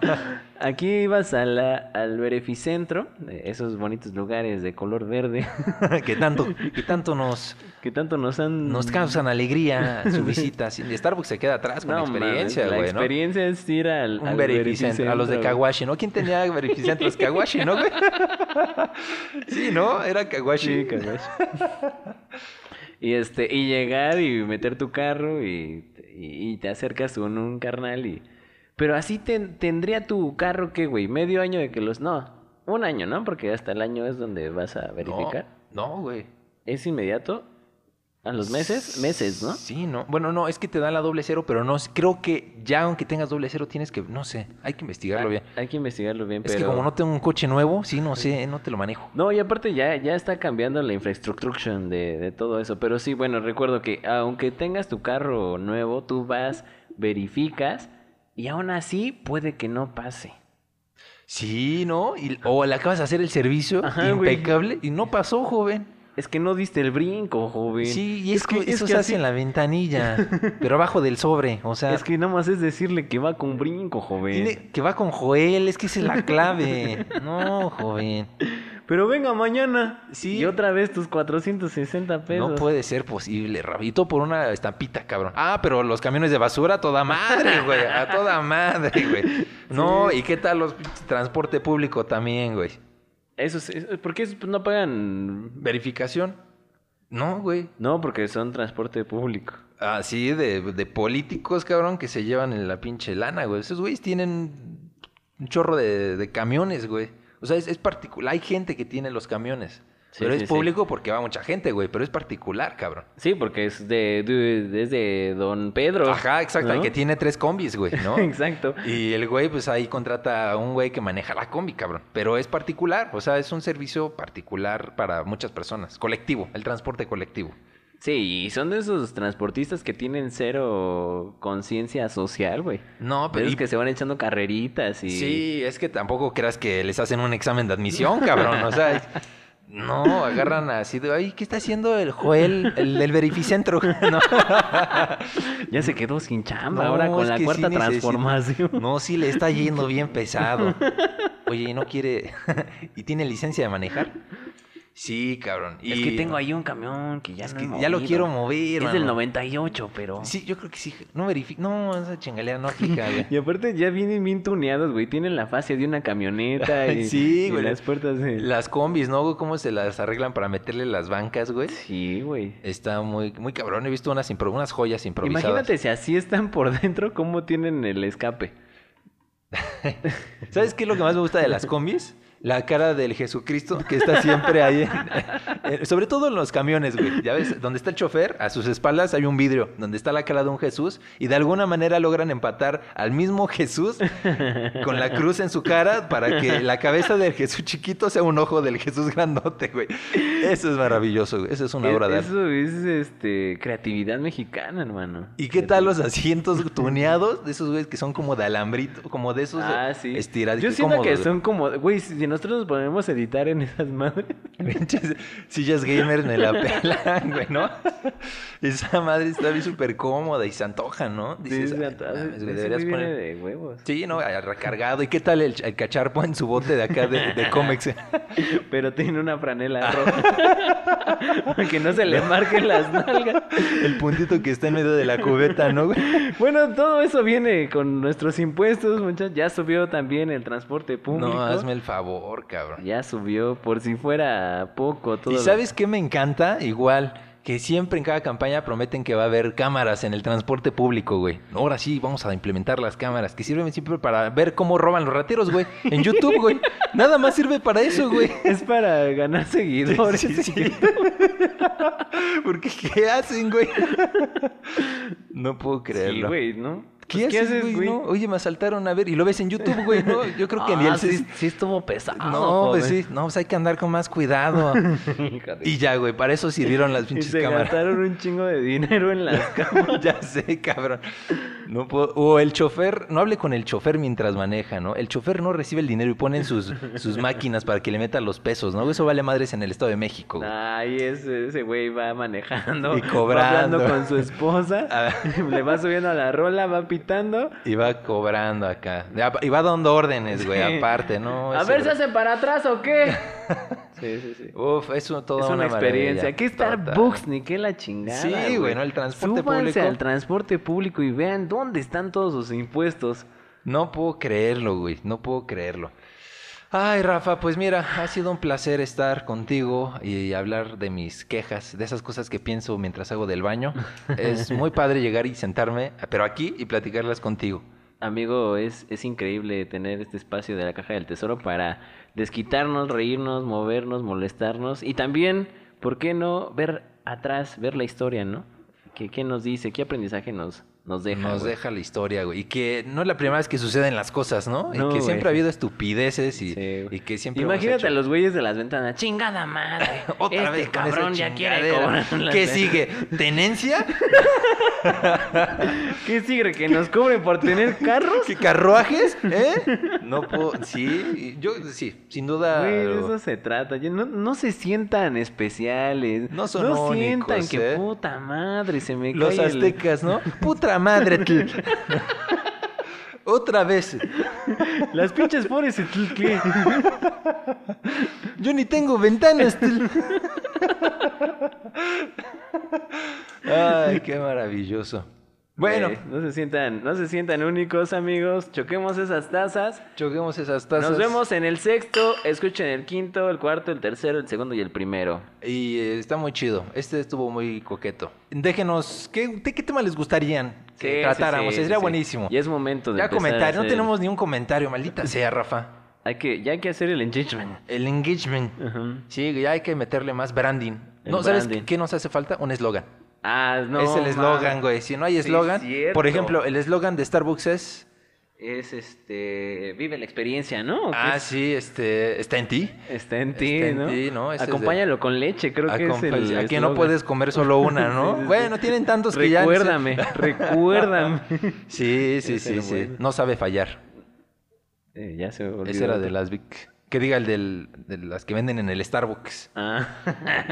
aquí ibas a la, al Verificentro, eh, esos bonitos lugares de color verde, que tanto, que tanto nos, que tanto nos han... nos causan alegría su visita. Starbucks se queda atrás con No, la experiencia, güey, La ¿no? experiencia es ir al, al verificentro, a los de Kawashi, ¿no? ¿Quién tenía verificentros? Kawashi, ¿no, sí, ¿no? Era Kawashi. Sí, Kawashi. Y este, y llegar y meter tu carro y, y, y te acercas con un carnal y. Pero así ten- tendría tu carro que, güey, medio año de que los. No, un año, ¿no? Porque hasta el año es donde vas a verificar. No, no, güey. ¿Es inmediato? ¿A los meses? Meses, ¿no? Sí, no. Bueno, no, es que te da la doble cero, pero no, creo que ya aunque tengas doble cero tienes que, no sé, hay que investigarlo bien. Hay que investigarlo bien, Es pero. que como no tengo un coche nuevo, sí, no sé, no te lo manejo. No, y aparte ya, ya está cambiando la infraestructura de, de todo eso. Pero sí, bueno, recuerdo que aunque tengas tu carro nuevo, tú vas, verificas y aún así puede que no pase. Sí, ¿no? Y- o le acabas de hacer el servicio Ajá, güey. impecable y no pasó, joven. Es que no diste el brinco, joven. Sí, y es, que, que eso es que se así- hace en la ventanilla, pero abajo del sobre, o sea, Es que nada más es decirle que va con brinco, joven. tiene- que va con Joel, es que esa es la clave. No, joven. Pero venga mañana. Sí. Y otra vez tus 460 pesos. No puede ser posible, Rabito, por una estampita, cabrón. Ah, pero los camiones de basura, a toda madre, güey. A toda madre, güey. No, ¿y qué tal los transporte público también, güey? Eso es, es- ¿Por qué no pagan? ¿Verificación? No, güey. No, porque son transporte público. Así de, de políticos, cabrón, que se llevan en la pinche lana, güey. Esos güeyes tienen un chorro de, de camiones, güey. O sea, es, es particular. Hay gente que tiene los camiones. Sí, pero sí, es sí. público porque va mucha gente, güey. Pero es particular, cabrón. Sí, porque es de, de- es de Don Pedro. Ajá, exacto. El que tiene tres combis, güey, ¿no? Exacto. Y el güey, pues ahí contrata a un güey que maneja la combi, cabrón. Pero es particular, o sea, es un servicio particular para muchas personas. Colectivo, el transporte colectivo. Sí, y son de esos transportistas que tienen cero conciencia social, güey. No, pero... Es que se van echando carreritas y... Sí, es que tampoco creas que les hacen un examen de admisión, cabrón. O sea, no, agarran así de, ay, ¿qué está haciendo el Joel, el del verificentro? No, Ya se quedó sin chamba No, ahora con la sí cuarta transformación. No, sí le está yendo bien pesado. Oye, ¿y no quiere? ¿Y tiene licencia de manejar? Sí, cabrón. Es Y- que tengo ahí un camión que ya Es no que he ya lo quiero mover, Es del mano. 98, pero... Sí, yo creo que sí. No verifica. No, esa chingalera no aplica, güey. Y aparte ya vienen bien tuneados, güey. Tienen la fascia de una camioneta y, Sí, y güey. las puertas de... Las combis, ¿no? ¿Cómo se las arreglan para meterle las bancas, güey? Sí, güey. Está muy, muy cabrón. He visto unas, impro- unas joyas improvisadas. Imagínate si así están por dentro, ¿cómo tienen el escape? ¿Sabes qué es lo que más me gusta de las combis? La cara del Jesucristo que está siempre ahí. en- en- sobre todo en los camiones, güey. Ya ves, donde está el chofer, a sus espaldas hay un vidrio donde está la cara de un Jesús y de alguna manera logran empatar al mismo Jesús con la cruz en su cara para que la cabeza del Jesús chiquito sea un ojo del Jesús grandote, güey. Eso es maravilloso, güey. Eso es una obra de arte. Eso es este creatividad mexicana, hermano. ¿Y qué tal los asientos tuneados de esos güeyes que son como de alambrito, como de esos Ah, sí. estirados? Yo siento que son como, güey, si nosotros nos ponemos a editar en esas madres. Pinches sillas gamers me la pelan, güey, ¿no? Esa madre está bien súper cómoda y se antoja, ¿no? Dices, Sí, "Ay, sí, güey, ese deberías poner... de huevos. Sí, ¿no? Ah, Recargado. ¿Y qué tal el, el cacharpo en su bote de acá de, de Comex? Pero tiene una franela roja. Para que no se le marquen las nalgas. El puntito que está en medio de la cubeta, ¿no, güey? Bueno, todo eso viene con nuestros impuestos, muchachos. Ya subió también el transporte público. No, hazme el favor, cabrón. Ya subió, por si fuera poco. Todo ¿Y lo- sabes qué me encanta? Igual, que siempre en cada campaña prometen que va a haber cámaras en el transporte público, güey. Ahora sí, vamos a implementar las cámaras, que sirven siempre para ver cómo roban los rateros, güey. En YouTube, güey. Nada más sirve para eso, güey. Es para ganar seguidores. Sí, sí. Porque, ¿qué hacen, güey? No puedo Sí, creerlo. güey, ¿no? ¿Qué, Pues, haces, güey? no? Oye, me asaltaron a ver. Y lo ves en YouTube, güey, ¿no? Yo creo que ni Ah, el... sí, sí estuvo pesado. No, pues sí. No, pues hay que andar con más cuidado. Y ya, güey, para eso sirvieron las Y pinches se cámaras. gastaron un chingo de dinero en las cámaras. ya sé, cabrón. No puedo. O el chofer, no hable con el chofer mientras maneja, ¿no? El chofer no recibe el dinero y ponen sus, sus máquinas para que le metan los pesos, ¿no? Eso vale madres en el Estado de México. güey. Ay, ese, ese güey va manejando. Y va cobrando. hablando con su esposa. Le va subiendo a la rola, va pitando. Y va cobrando acá. Y va dando órdenes, güey, Sí. aparte, ¿no? a ver, ¿se hacen para atrás o qué? sí, sí, sí. Uf, eso todo es una, experiencia. ¿Qué Starbucks? Ni qué la chingada. Sí, güey, ¿no? El transporte Súbanse público. al transporte público y vean dónde están todos sus impuestos. No puedo creerlo, güey. No puedo creerlo. Ay, Rafa, pues mira, ha sido un placer estar contigo y hablar de mis quejas, de esas cosas que pienso mientras hago del baño. Es muy padre llegar y sentarme, pero aquí y platicarlas contigo. Amigo, es, es increíble tener este espacio de la caja del tesoro para desquitarnos, reírnos, movernos, molestarnos y también, ¿por qué no ver atrás, ver la historia, ¿no? ¿Qué, qué nos dice? ¿Qué aprendizaje nos, nos deja? Nos güey? deja la historia, güey. Y que no es la primera vez que suceden las cosas, ¿no? No, y que güey. siempre ha habido estupideces y, Sí, y que siempre Imagínate hecho- a los güeyes de las ventanas. ¡Chingada madre! Otra este vez cabrón ya quiere cobrar. ¿Qué sigue? ¿Tenencia? ¿Qué sigue? ¿Que nos cobren por tener carros? ¿Qué carruajes? ¿Eh? No puedo. Sí, yo sí, sin duda. Güey, de eso se trata. No, no se sientan especiales. No son No sientan únicos, que ¿eh? puta madre se me Los cae el- aztecas, ¿no? Madre. tl. Otra vez. Las pinches pobres. Yo ni tengo ventanas. tl. Ay, qué maravilloso. Bueno, Eh, no se sientan, no se sientan únicos, amigos. Choquemos esas tazas. choquemos esas tazas. Nos vemos en el sexto. Escuchen el quinto, el cuarto, el tercero, el segundo y el primero. Y eh, está muy chido. Este estuvo muy coqueto. Déjenos, ¿qué, de qué tema les gustarían que Sí, tratáramos? sí, Sería sí. buenísimo. Y es momento de Ya comentario, no tenemos ni un comentario, maldita sea, Rafa. Hay que, ya hay que hacer el engagement. El engagement. Sí, ya hay que meterle más branding. El no, ¿sabes branding. qué nos hace falta? Un eslogan. Ah, no. es el eslogan, güey. Si no hay eslogan, por ejemplo, el eslogan de Starbucks es Es este. Vive la experiencia, ¿no? ¿O qué Ah, es? sí, este, está en ti. Está en ti, Está en ¿no? ¿no? De- Acompáñalo con leche, creo que es el. Aquí no puedes comer solo una, ¿no? Sí. Bueno, tienen tantos que ya Recuérdame, recuérdame. Sí, sí, sí, sí. bueno. No sabe fallar. Eh, ya se olvidó. Ese era de las Vic. Que diga el del, de las que venden en el Starbucks. Ah.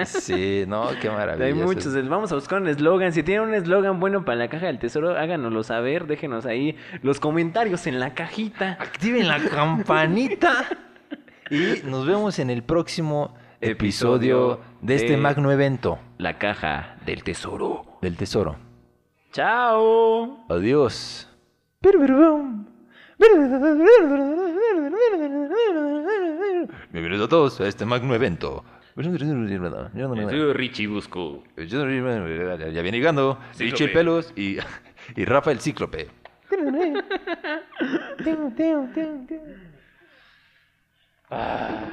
Sí, no, qué maravilla. Hay muchos. Vamos a buscar un eslogan. Si tienen un eslogan bueno para la caja del tesoro, háganoslo saber. Déjenos ahí los comentarios en la cajita. Activen la campanita. Y nos vemos en el próximo episodio de este magno evento La caja del tesoro. del tesoro. ¡Chao! Adiós. Bienvenidos a todos a este magno evento. Soy Richie Busco. Ya viene llegando Richie el Pelos y, y Rafa el Cíclope. Ah.